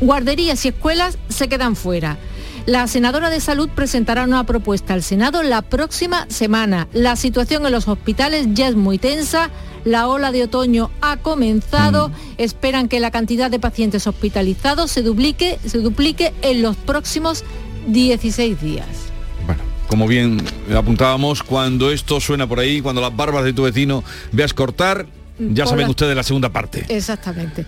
guarderías y escuelas se quedan fuera. La senadora de salud presentará una propuesta al Senado la próxima semana. La situación en los hospitales ya es muy tensa la ola de otoño ha comenzado. Mm. Esperan que la cantidad de pacientes hospitalizados se duplique, se duplique en los próximos 16 días. Bueno, como bien apuntábamos, cuando esto suena por ahí, cuando las barbas de tu vecino veas cortar, ya saben ustedes la segunda parte. Exactamente.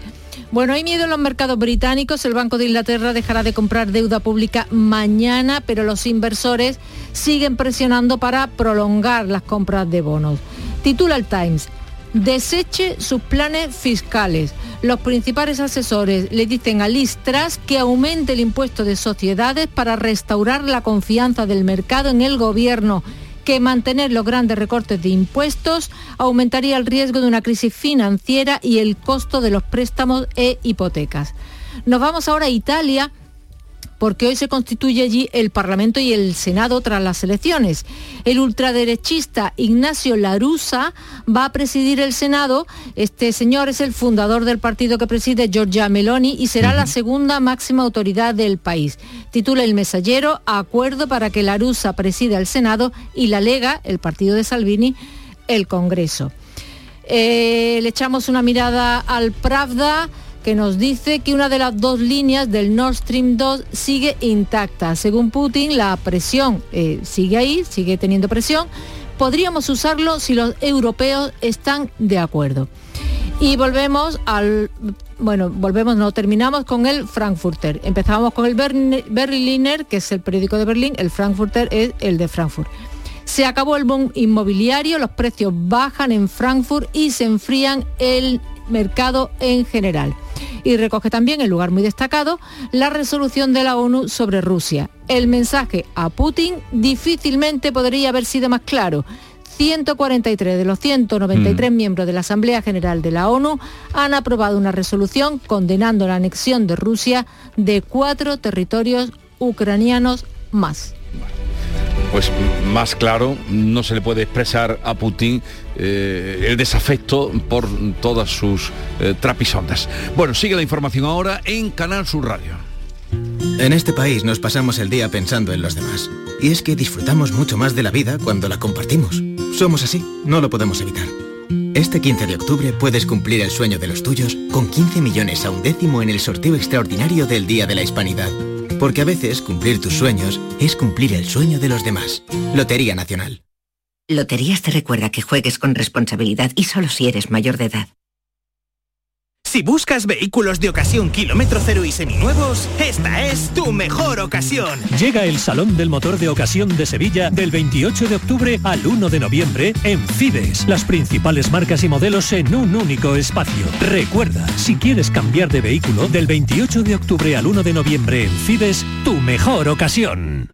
Bueno, hay miedo en los mercados británicos. El Banco de Inglaterra dejará de comprar deuda pública mañana, pero los inversores siguen presionando para prolongar las compras de bonos. Titula el Times deseche sus planes fiscales. Los principales asesores le dicen a Liz que aumente el impuesto de sociedades para restaurar la confianza del mercado en el gobierno que mantener los grandes recortes de impuestos aumentaría el riesgo de una crisis financiera y el costo de los préstamos e hipotecas. Nos vamos ahora a Italia porque hoy se constituye allí el Parlamento y el Senado tras las elecciones. El ultraderechista Ignacio Larusa va a presidir el Senado. Este señor es el fundador del partido que preside Giorgia Meloni y será la segunda máxima autoridad del país. Titula el mesallero Acuerdo para que Larusa presida el Senado y la Lega, el partido de Salvini, el Congreso. Eh, le echamos una mirada al Pravda que nos dice que una de las dos líneas del Nord Stream 2 sigue intacta. Según Putin, la presión eh, sigue ahí, sigue teniendo presión. Podríamos usarlo si los europeos están de acuerdo. Y volvemos al, bueno, volvemos, no terminamos con el Frankfurter. Empezamos con el Berliner, que es el periódico de Berlín, el Frankfurter es el de Frankfurt. Se acabó el boom inmobiliario, los precios bajan en Frankfurt y se enfrían el mercado en general. Y recoge también, en lugar muy destacado, la resolución de la ONU sobre Rusia. El mensaje a Putin difícilmente podría haber sido más claro. 143 de los 193 mm. miembros de la Asamblea General de la ONU han aprobado una resolución condenando la anexión de Rusia de cuatro territorios ucranianos más pues más claro no se le puede expresar a Putin eh, el desafecto por todas sus eh, trapisondas. Bueno, sigue la información ahora en Canal Sur Radio. En este país nos pasamos el día pensando en los demás. Y es que disfrutamos mucho más de la vida cuando la compartimos. Somos así, no lo podemos evitar. Este 15 de octubre puedes cumplir el sueño de los tuyos con 15 millones a un décimo en el sorteo extraordinario del Día de la Hispanidad. Porque a veces cumplir tus sueños es cumplir el sueño de los demás. Lotería Nacional. Loterías te recuerda que juegues con responsabilidad y solo si eres mayor de edad. Si buscas vehículos de ocasión kilómetro cero y seminuevos, esta es tu mejor ocasión. Llega el Salón del Motor de Ocasión de Sevilla del 28 de octubre al 1 de noviembre en Fides. Las principales marcas y modelos en un único espacio. Recuerda, si quieres cambiar de vehículo, del 28 de octubre al 1 de noviembre en Fides, tu mejor ocasión.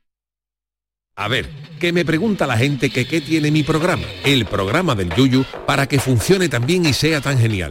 A ver, que me pregunta la gente que qué tiene mi programa, el programa del Yuyu, para que funcione tan bien y sea tan genial.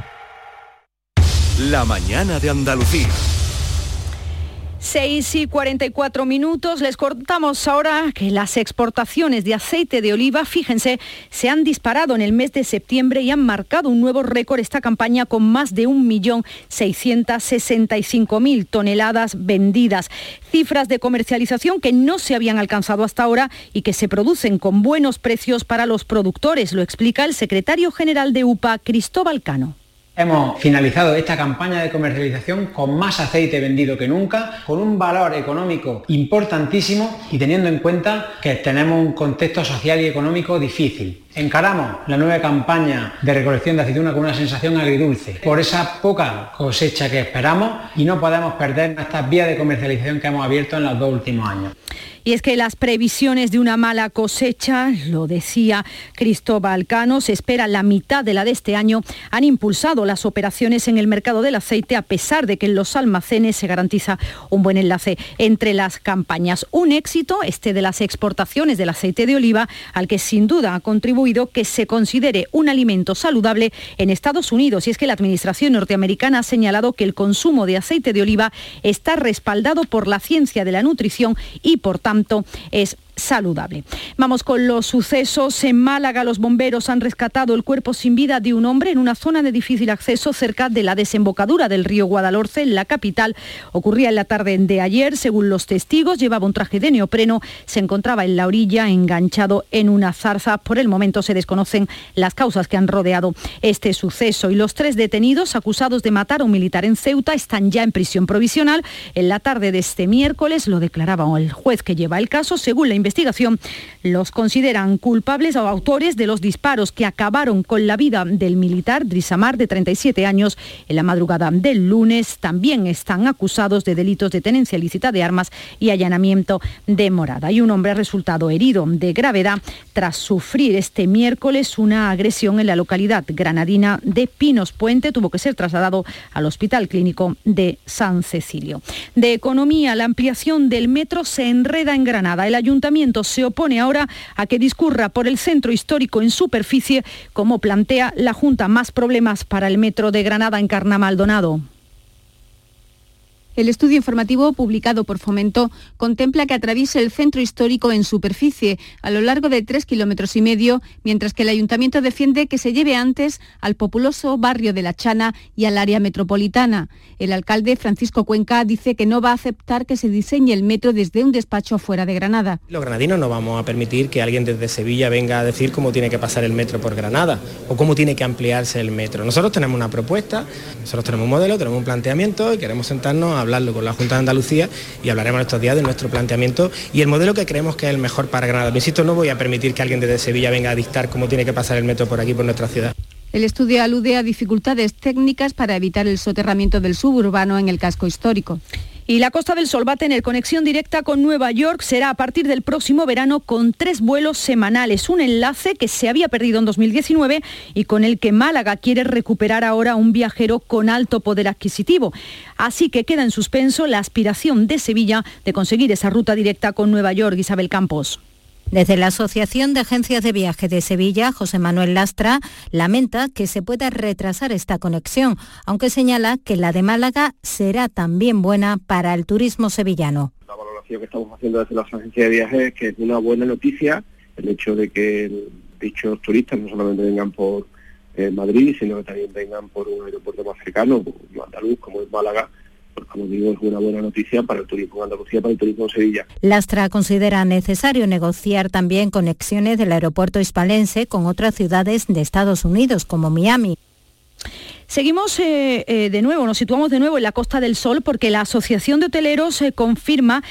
La mañana de Andalucía. 6 y 44 minutos. Les cortamos ahora que las exportaciones de aceite de oliva, fíjense, se han disparado en el mes de septiembre y han marcado un nuevo récord esta campaña con más de 1.665.000 toneladas vendidas. Cifras de comercialización que no se habían alcanzado hasta ahora y que se producen con buenos precios para los productores, lo explica el secretario general de UPA, Cristóbal Cano. Hemos finalizado esta campaña de comercialización con más aceite vendido que nunca, con un valor económico importantísimo y teniendo en cuenta que tenemos un contexto social y económico difícil. Encaramos la nueva campaña de recolección de aceituna con una sensación agridulce por esa poca cosecha que esperamos y no podemos perder estas vías de comercialización que hemos abierto en los dos últimos años. Y es que las previsiones de una mala cosecha, lo decía Cristóbal Cano, se espera la mitad de la de este año, han impulsado las operaciones en el mercado del aceite a pesar de que en los almacenes se garantiza un buen enlace entre las campañas. Un éxito este de las exportaciones del aceite de oliva al que sin duda ha contribuido que se considere un alimento saludable en Estados Unidos. Y es que la Administración norteamericana ha señalado que el consumo de aceite de oliva está respaldado por la ciencia de la nutrición y por tanto es saludable. Vamos con los sucesos. En Málaga los bomberos han rescatado el cuerpo sin vida de un hombre en una zona de difícil acceso cerca de la desembocadura del río Guadalhorce, en la capital. Ocurría en la tarde de ayer. Según los testigos, llevaba un traje de neopreno, se encontraba en la orilla enganchado en una zarza. Por el momento se desconocen las causas que han rodeado este suceso y los tres detenidos acusados de matar a un militar en Ceuta están ya en prisión provisional. En la tarde de este miércoles lo declaraba el juez que lleva el caso. Según la investigación los consideran culpables o autores de los disparos que acabaron con la vida del militar Drisamar de 37 años en la madrugada del lunes. También están acusados de delitos de tenencia ilícita de armas y allanamiento de morada. Y un hombre ha resultado herido de gravedad tras sufrir este miércoles una agresión en la localidad granadina de Pinos Puente. Tuvo que ser trasladado al Hospital Clínico de San Cecilio. De economía, la ampliación del metro se enreda en Granada. El ayuntamiento se opone ahora a que discurra por el centro histórico en superficie, como plantea la Junta. Más problemas para el metro de Granada en Carna Maldonado. El estudio informativo publicado por Fomento contempla que atraviese el centro histórico en superficie a lo largo de tres kilómetros y medio, mientras que el ayuntamiento defiende que se lleve antes al populoso barrio de La Chana y al área metropolitana. El alcalde Francisco Cuenca dice que no va a aceptar que se diseñe el metro desde un despacho fuera de Granada. Los granadinos no vamos a permitir que alguien desde Sevilla venga a decir cómo tiene que pasar el metro por Granada o cómo tiene que ampliarse el metro. Nosotros tenemos una propuesta, nosotros tenemos un modelo, tenemos un planteamiento y queremos sentarnos a hablarlo con la Junta de Andalucía y hablaremos estos días de nuestro planteamiento y el modelo que creemos que es el mejor para Granada. insisto, no voy a permitir que alguien desde Sevilla venga a dictar cómo tiene que pasar el metro por aquí, por nuestra ciudad. El estudio alude a dificultades técnicas para evitar el soterramiento del suburbano en el casco histórico. Y la Costa del Sol va a tener conexión directa con Nueva York. Será a partir del próximo verano con tres vuelos semanales. Un enlace que se había perdido en 2019 y con el que Málaga quiere recuperar ahora un viajero con alto poder adquisitivo. Así que queda en suspenso la aspiración de Sevilla de conseguir esa ruta directa con Nueva York. Isabel Campos. Desde la Asociación de Agencias de Viaje de Sevilla, José Manuel Lastra lamenta que se pueda retrasar esta conexión, aunque señala que la de Málaga será también buena para el turismo sevillano. La valoración que estamos haciendo desde las agencias de viajes es que es una buena noticia el hecho de que dichos turistas no solamente vengan por eh, Madrid, sino que también vengan por un aeropuerto más cercano, como andaluz, como es Málaga, pues como digo, es una buena noticia para el turismo Andalucía, para el turismo Sevilla. Lastra considera necesario negociar también conexiones del aeropuerto hispalense con otras ciudades de Estados Unidos, como Miami. Seguimos eh, eh, de nuevo, nos situamos de nuevo en la Costa del Sol porque la Asociación de Hoteleros eh, confirma,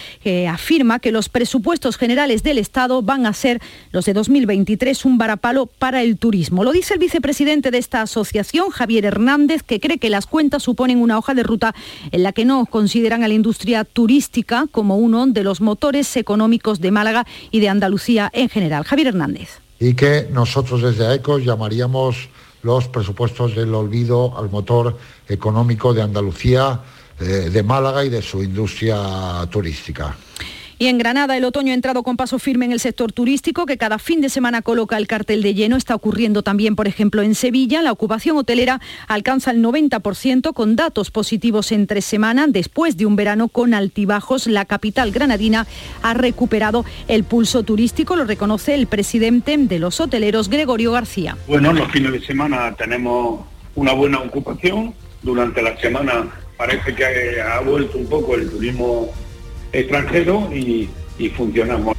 afirma que los presupuestos generales del Estado van a ser los de 2023 un varapalo para el turismo. Lo dice el vicepresidente de esta asociación, Javier Hernández, que cree que las cuentas suponen una hoja de ruta en la que no consideran a la industria turística como uno de los motores económicos de Málaga y de Andalucía en general. Javier Hernández. Y que nosotros desde AECOS llamaríamos los presupuestos del olvido al motor económico de Andalucía, eh, de Málaga y de su industria turística. Y en Granada el otoño ha entrado con paso firme en el sector turístico que cada fin de semana coloca el cartel de lleno. Está ocurriendo también, por ejemplo, en Sevilla. La ocupación hotelera alcanza el 90% con datos positivos entre semana. Después de un verano con altibajos, la capital granadina ha recuperado el pulso turístico, lo reconoce el presidente de los hoteleros, Gregorio García. Bueno, los fines de semana tenemos una buena ocupación. Durante la semana parece que ha vuelto un poco el turismo extranjero y, y funcionamos.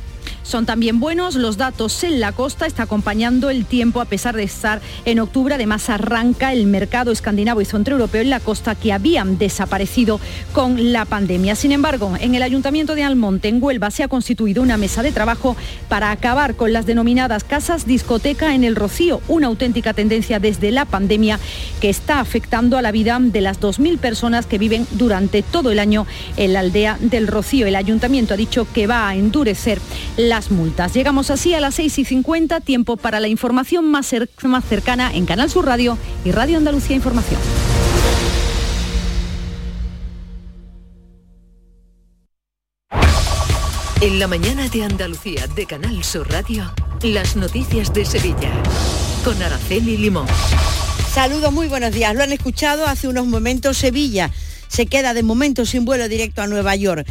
Son también buenos los datos en la costa, está acompañando el tiempo a pesar de estar en octubre. Además arranca el mercado escandinavo y centroeuropeo en la costa que habían desaparecido con la pandemia. Sin embargo, en el Ayuntamiento de Almonte, en Huelva, se ha constituido una mesa de trabajo para acabar con las denominadas casas discoteca en el Rocío, una auténtica tendencia desde la pandemia que está afectando a la vida de las 2.000 personas que viven durante todo el año en la aldea del Rocío. El Ayuntamiento ha dicho que va a endurecer multas. Llegamos así a las 6 y 50, tiempo para la información más, más cercana en Canal Sur Radio y Radio Andalucía Información. En la mañana de Andalucía de Canal Sur Radio, las noticias de Sevilla, con Araceli Limón. Saludos, muy buenos días. Lo han escuchado hace unos momentos Sevilla. Se queda de momento sin vuelo directo a Nueva York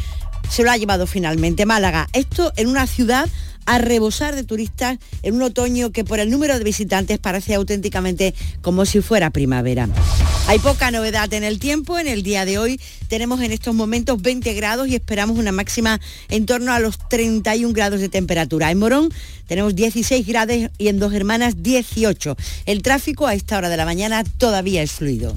se lo ha llevado finalmente Málaga. Esto en una ciudad a rebosar de turistas en un otoño que por el número de visitantes parece auténticamente como si fuera primavera. Hay poca novedad en el tiempo. En el día de hoy tenemos en estos momentos 20 grados y esperamos una máxima en torno a los 31 grados de temperatura. En Morón tenemos 16 grados y en Dos Hermanas 18. El tráfico a esta hora de la mañana todavía es fluido.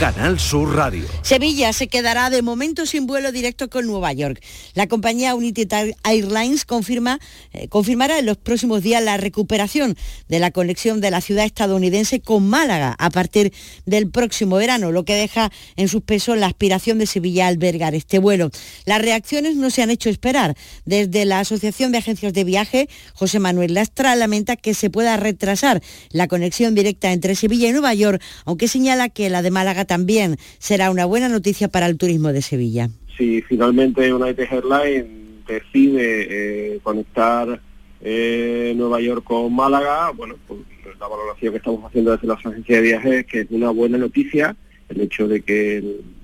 Canal Sur Radio. Sevilla se quedará de momento sin vuelo directo con Nueva York. La compañía United Airlines confirma, eh, confirmará en los próximos días la recuperación de la conexión de la ciudad estadounidense con Málaga a partir del próximo verano, lo que deja en suspenso la aspiración de Sevilla a albergar este vuelo. Las reacciones no se han hecho esperar. Desde la Asociación de Agencias de Viaje, José Manuel Lastra lamenta que se pueda retrasar la conexión directa entre Sevilla y Nueva York, aunque señala que la de Málaga también será una buena noticia para el turismo de Sevilla. Si finalmente United Airlines decide eh, conectar eh, Nueva York con Málaga, bueno, pues la valoración que estamos haciendo desde las agencias de viajes es que es una buena noticia el hecho de que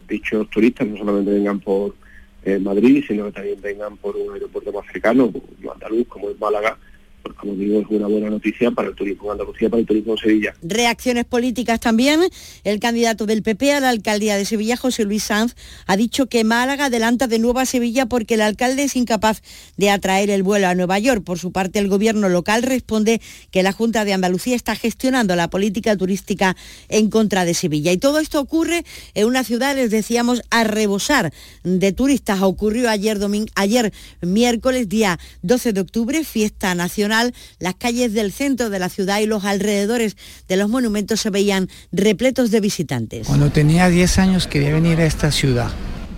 dichos turistas no solamente vengan por eh, Madrid, sino que también vengan por un aeropuerto más cercano, como andaluz, como es Málaga, pues como digo, es una buena noticia para el turismo de Andalucía, para el turismo de Sevilla. Reacciones políticas también. El candidato del PP a la alcaldía de Sevilla, José Luis Sanz, ha dicho que Málaga adelanta de nuevo a Sevilla porque el alcalde es incapaz de atraer el vuelo a Nueva York. Por su parte, el gobierno local responde que la Junta de Andalucía está gestionando la política turística en contra de Sevilla. Y todo esto ocurre en una ciudad, les decíamos, a rebosar de turistas. Ocurrió ayer, ayer miércoles, día 12 de octubre, fiesta nacional las calles del centro de la ciudad y los alrededores de los monumentos se veían repletos de visitantes. Cuando tenía 10 años quería venir a esta ciudad.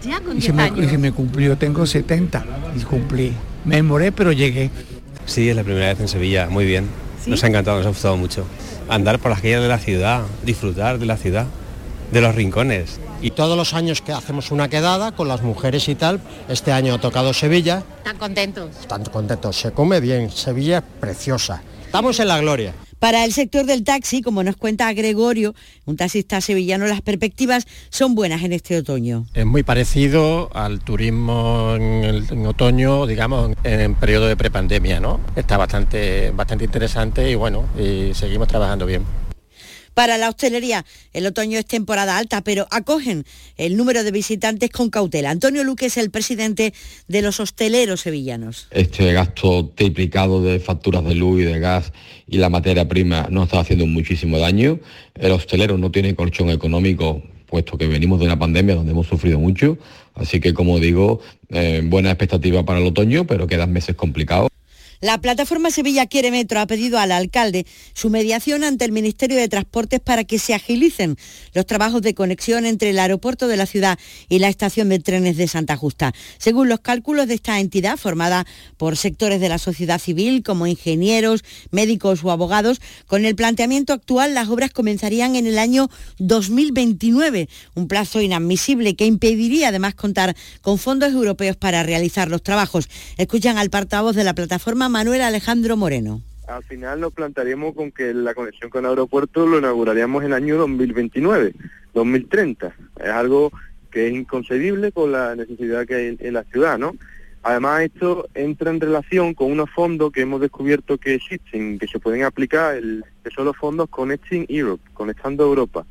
Ya con y, se me, y se me cumplió, tengo 70 y cumplí. Me demoré, pero llegué. Sí, es la primera vez en Sevilla, muy bien. Nos ha encantado, nos ha gustado mucho. Andar por las calles de la ciudad, disfrutar de la ciudad, de los rincones. Y todos los años que hacemos una quedada con las mujeres y tal, este año ha tocado Sevilla. ¿Están contentos? Están contentos, se come bien, Sevilla es preciosa. Estamos en la gloria. Para el sector del taxi, como nos cuenta Gregorio, un taxista sevillano, las perspectivas son buenas en este otoño. Es muy parecido al turismo en, otoño, digamos, en, en periodo de prepandemia, ¿no? Está bastante, bastante interesante y bueno, y seguimos trabajando bien. Para la hostelería, el otoño es temporada alta, pero acogen el número de visitantes con cautela. Antonio Luque es el presidente de los hosteleros sevillanos. Este gasto triplicado de facturas de luz y de gas y la materia prima nos está haciendo muchísimo daño. El hostelero no tiene colchón económico puesto que venimos de una pandemia donde hemos sufrido mucho. Así que, como digo, eh, buena expectativa para el otoño, pero quedan meses complicados. La plataforma Sevilla Quiere Metro ha pedido al alcalde su mediación ante el Ministerio de Transportes para que se agilicen los trabajos de conexión entre el aeropuerto de la ciudad y la estación de trenes de Santa Justa. Según los cálculos de esta entidad, formada por sectores de la sociedad civil como ingenieros, médicos o abogados, con el planteamiento actual las obras comenzarían en el año 2029, un plazo inadmisible que impediría además contar con fondos europeos para realizar los trabajos. Escuchan al portavoz de la plataforma Manuel Alejandro Moreno. Al final nos plantaríamos con que la conexión con el aeropuerto lo inauguraríamos en el año 2029, 2030. Es algo que es inconcebible con la necesidad que hay en la ciudad, ¿no? Además, esto entra en relación con unos fondos que hemos descubierto que existen, que se pueden aplicar, el, que son los fondos Connecting Europe, Conectando Europa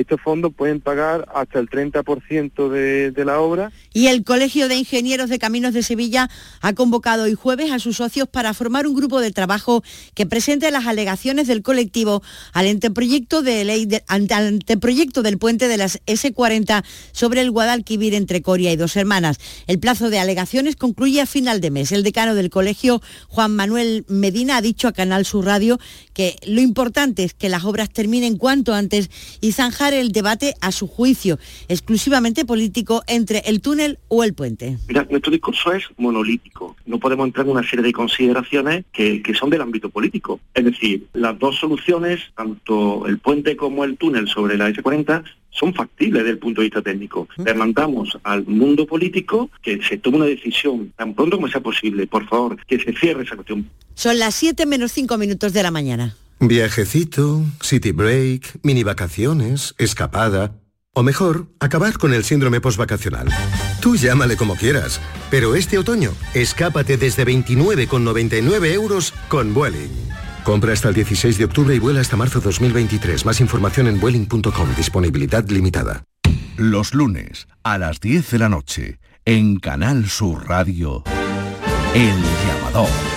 estos fondos pueden pagar hasta el 30% de, de la obra. Y el Colegio de Ingenieros de Caminos de Sevilla ha convocado hoy jueves a sus socios para formar un grupo de trabajo que presente las alegaciones del colectivo al anteproyecto, de ley anteproyecto del puente de las S40 sobre el Guadalquivir entre Coria y Dos Hermanas. El plazo de alegaciones concluye a final de mes. El decano del colegio, Juan Manuel Medina, ha dicho a Canal Sur Radio que lo importante es que las obras terminen cuanto antes y zanjar el debate a su juicio, exclusivamente político, entre el túnel o el puente. Mira, nuestro discurso es monolítico. No podemos entrar en una serie de consideraciones que, que son del ámbito político. Es decir, las dos soluciones, tanto el puente como el túnel sobre la S40, son factibles desde el punto de vista técnico. Le mandamos al mundo político que se tome una decisión tan pronto como sea posible. Por favor, que se cierre esa cuestión. Son las 7 menos 5 minutos de la mañana. Viajecito, city break, mini vacaciones, escapada. O mejor, acabar con el síndrome postvacacional. Tú llámale como quieras, pero este otoño, escápate desde 29,99 euros con Vueling. Compra hasta el 16 de octubre y vuela hasta marzo 2023. Más información en vueling.com. Disponibilidad limitada. Los lunes, a las 10 de la noche, en Canal Sur Radio, El Llamador.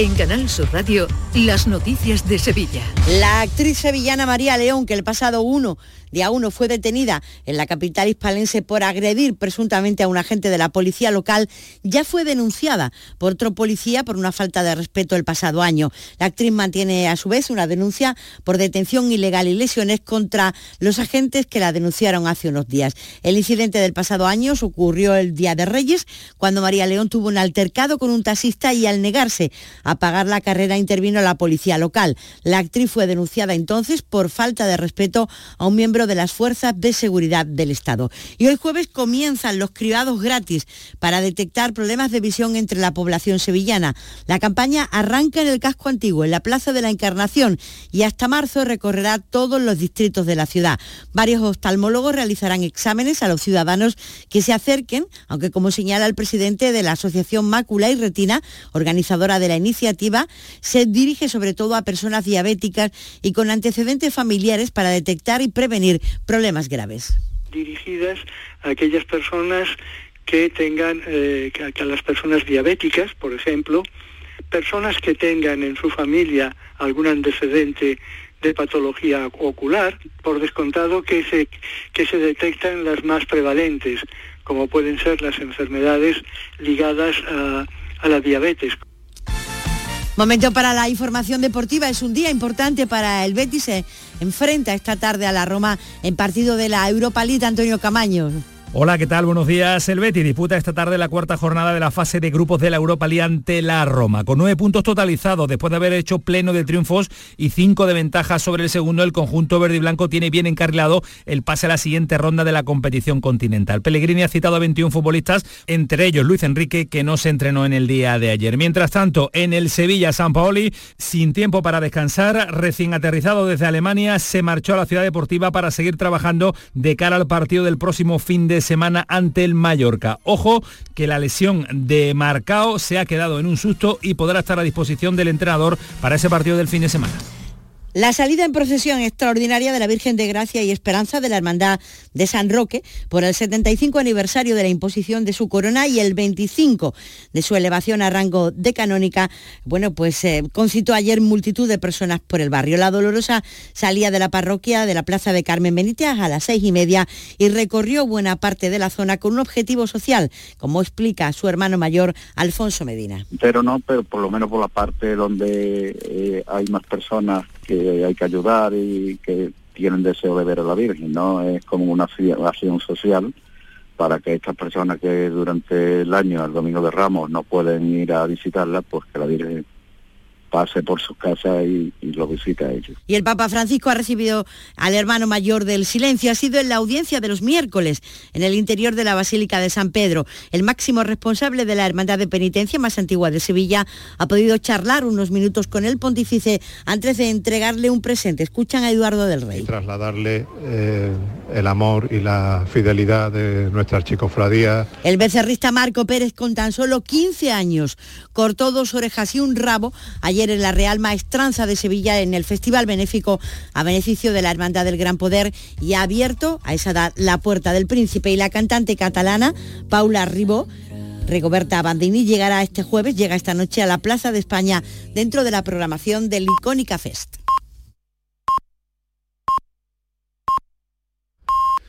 En Canal Sur Radio, las noticias de Sevilla. La actriz sevillana María León, que el pasado 1 Día 1 fue detenida en la capital hispalense por agredir presuntamente a un agente de la policía local, ya fue denunciada por otro policía por una falta de respeto el pasado año. La actriz mantiene a su vez una denuncia por detención ilegal y lesiones contra los agentes que la denunciaron hace unos días. El incidente del pasado año ocurrió el Día de Reyes, cuando María León tuvo un altercado con un taxista y al negarse a pagar la carrera intervino la policía local. La actriz fue denunciada entonces por falta de respeto a un miembro de las Fuerzas de Seguridad del Estado. Y hoy jueves comienzan los cribados gratis para detectar problemas de visión entre la población sevillana. La campaña arranca en el casco antiguo, en la Plaza de la Encarnación, y hasta marzo recorrerá todos los distritos de la ciudad. Varios oftalmólogos realizarán exámenes a los ciudadanos que se acerquen, aunque como señala el presidente de la Asociación Mácula y Retina, organizadora de la iniciativa, se dirige sobre todo a personas diabéticas y con antecedentes familiares para detectar y prevenir problemas graves. Dirigidas a aquellas personas que tengan, eh, a las personas diabéticas, por ejemplo, personas que tengan en su familia algún antecedente de patología ocular, por descontado que se, que se detectan las más prevalentes, como pueden ser las enfermedades ligadas a, a la diabetes. Momento para la información deportiva. Es un día importante para el Betis. Se enfrenta esta tarde a la Roma en partido de la Europa League. Antonio Camaño. Hola, ¿qué tal? Buenos días. El Betis disputa esta tarde la cuarta jornada de la fase de grupos de la Europa League ante la Roma, con nueve puntos totalizados después de haber hecho pleno de triunfos y cinco de ventaja sobre el segundo. El conjunto verde y blanco tiene bien encarrilado el pase a la siguiente ronda de la competición continental. Pellegrini ha citado a 21 futbolistas, entre ellos Luis Enrique, que no se entrenó en el día de ayer. Mientras tanto, en el Sevilla San Paoli, sin tiempo para descansar, recién aterrizado desde Alemania, se marchó a la ciudad deportiva para seguir trabajando de cara al partido del próximo fin de semana ante el Mallorca. Ojo que la lesión de Marcao se ha quedado en un susto y podrá estar a disposición del entrenador para ese partido del fin de semana. La salida en procesión extraordinaria de la Virgen de Gracia y Esperanza de la Hermandad de San Roque por el 75 aniversario de la imposición de su corona y el 25 de su elevación a rango de canónica, bueno, pues eh, concitó ayer multitud de personas por el barrio. La Dolorosa salía de la parroquia de la Plaza de Carmen Benítez a las seis y media y recorrió buena parte de la zona con un objetivo social, como explica su hermano mayor Alfonso Medina. Pero no, pero por lo menos por la parte donde eh, hay más personas que hay que ayudar y que tienen deseo de ver a la Virgen, ¿no? Es como una acción social para que estas personas que durante el año, el Domingo de Ramos, no pueden ir a visitarla, pues que la Virgen pase por su casa y, lo visita a ellos. Y el Papa Francisco ha recibido al hermano mayor del silencio. Ha sido en la audiencia de los miércoles en el interior de la Basílica de San Pedro. El máximo responsable de la Hermandad de Penitencia más antigua de Sevilla ha podido charlar unos minutos con el pontífice antes de entregarle un presente. Escuchan a Eduardo del Rey. Y trasladarle eh, el amor y la fidelidad de nuestra archicofradía. El becerrista Marco Pérez con tan solo 15 años cortó dos orejas y un rabo ayer en la Real Maestranza de Sevilla en el Festival Benéfico a beneficio de la Hermandad del Gran Poder y ha abierto a esa edad la Puerta del Príncipe y la cantante catalana Paula Ribó Rigoberta Bandini llegará este jueves, llega esta noche a la Plaza de España dentro de la programación del Icónica Fest.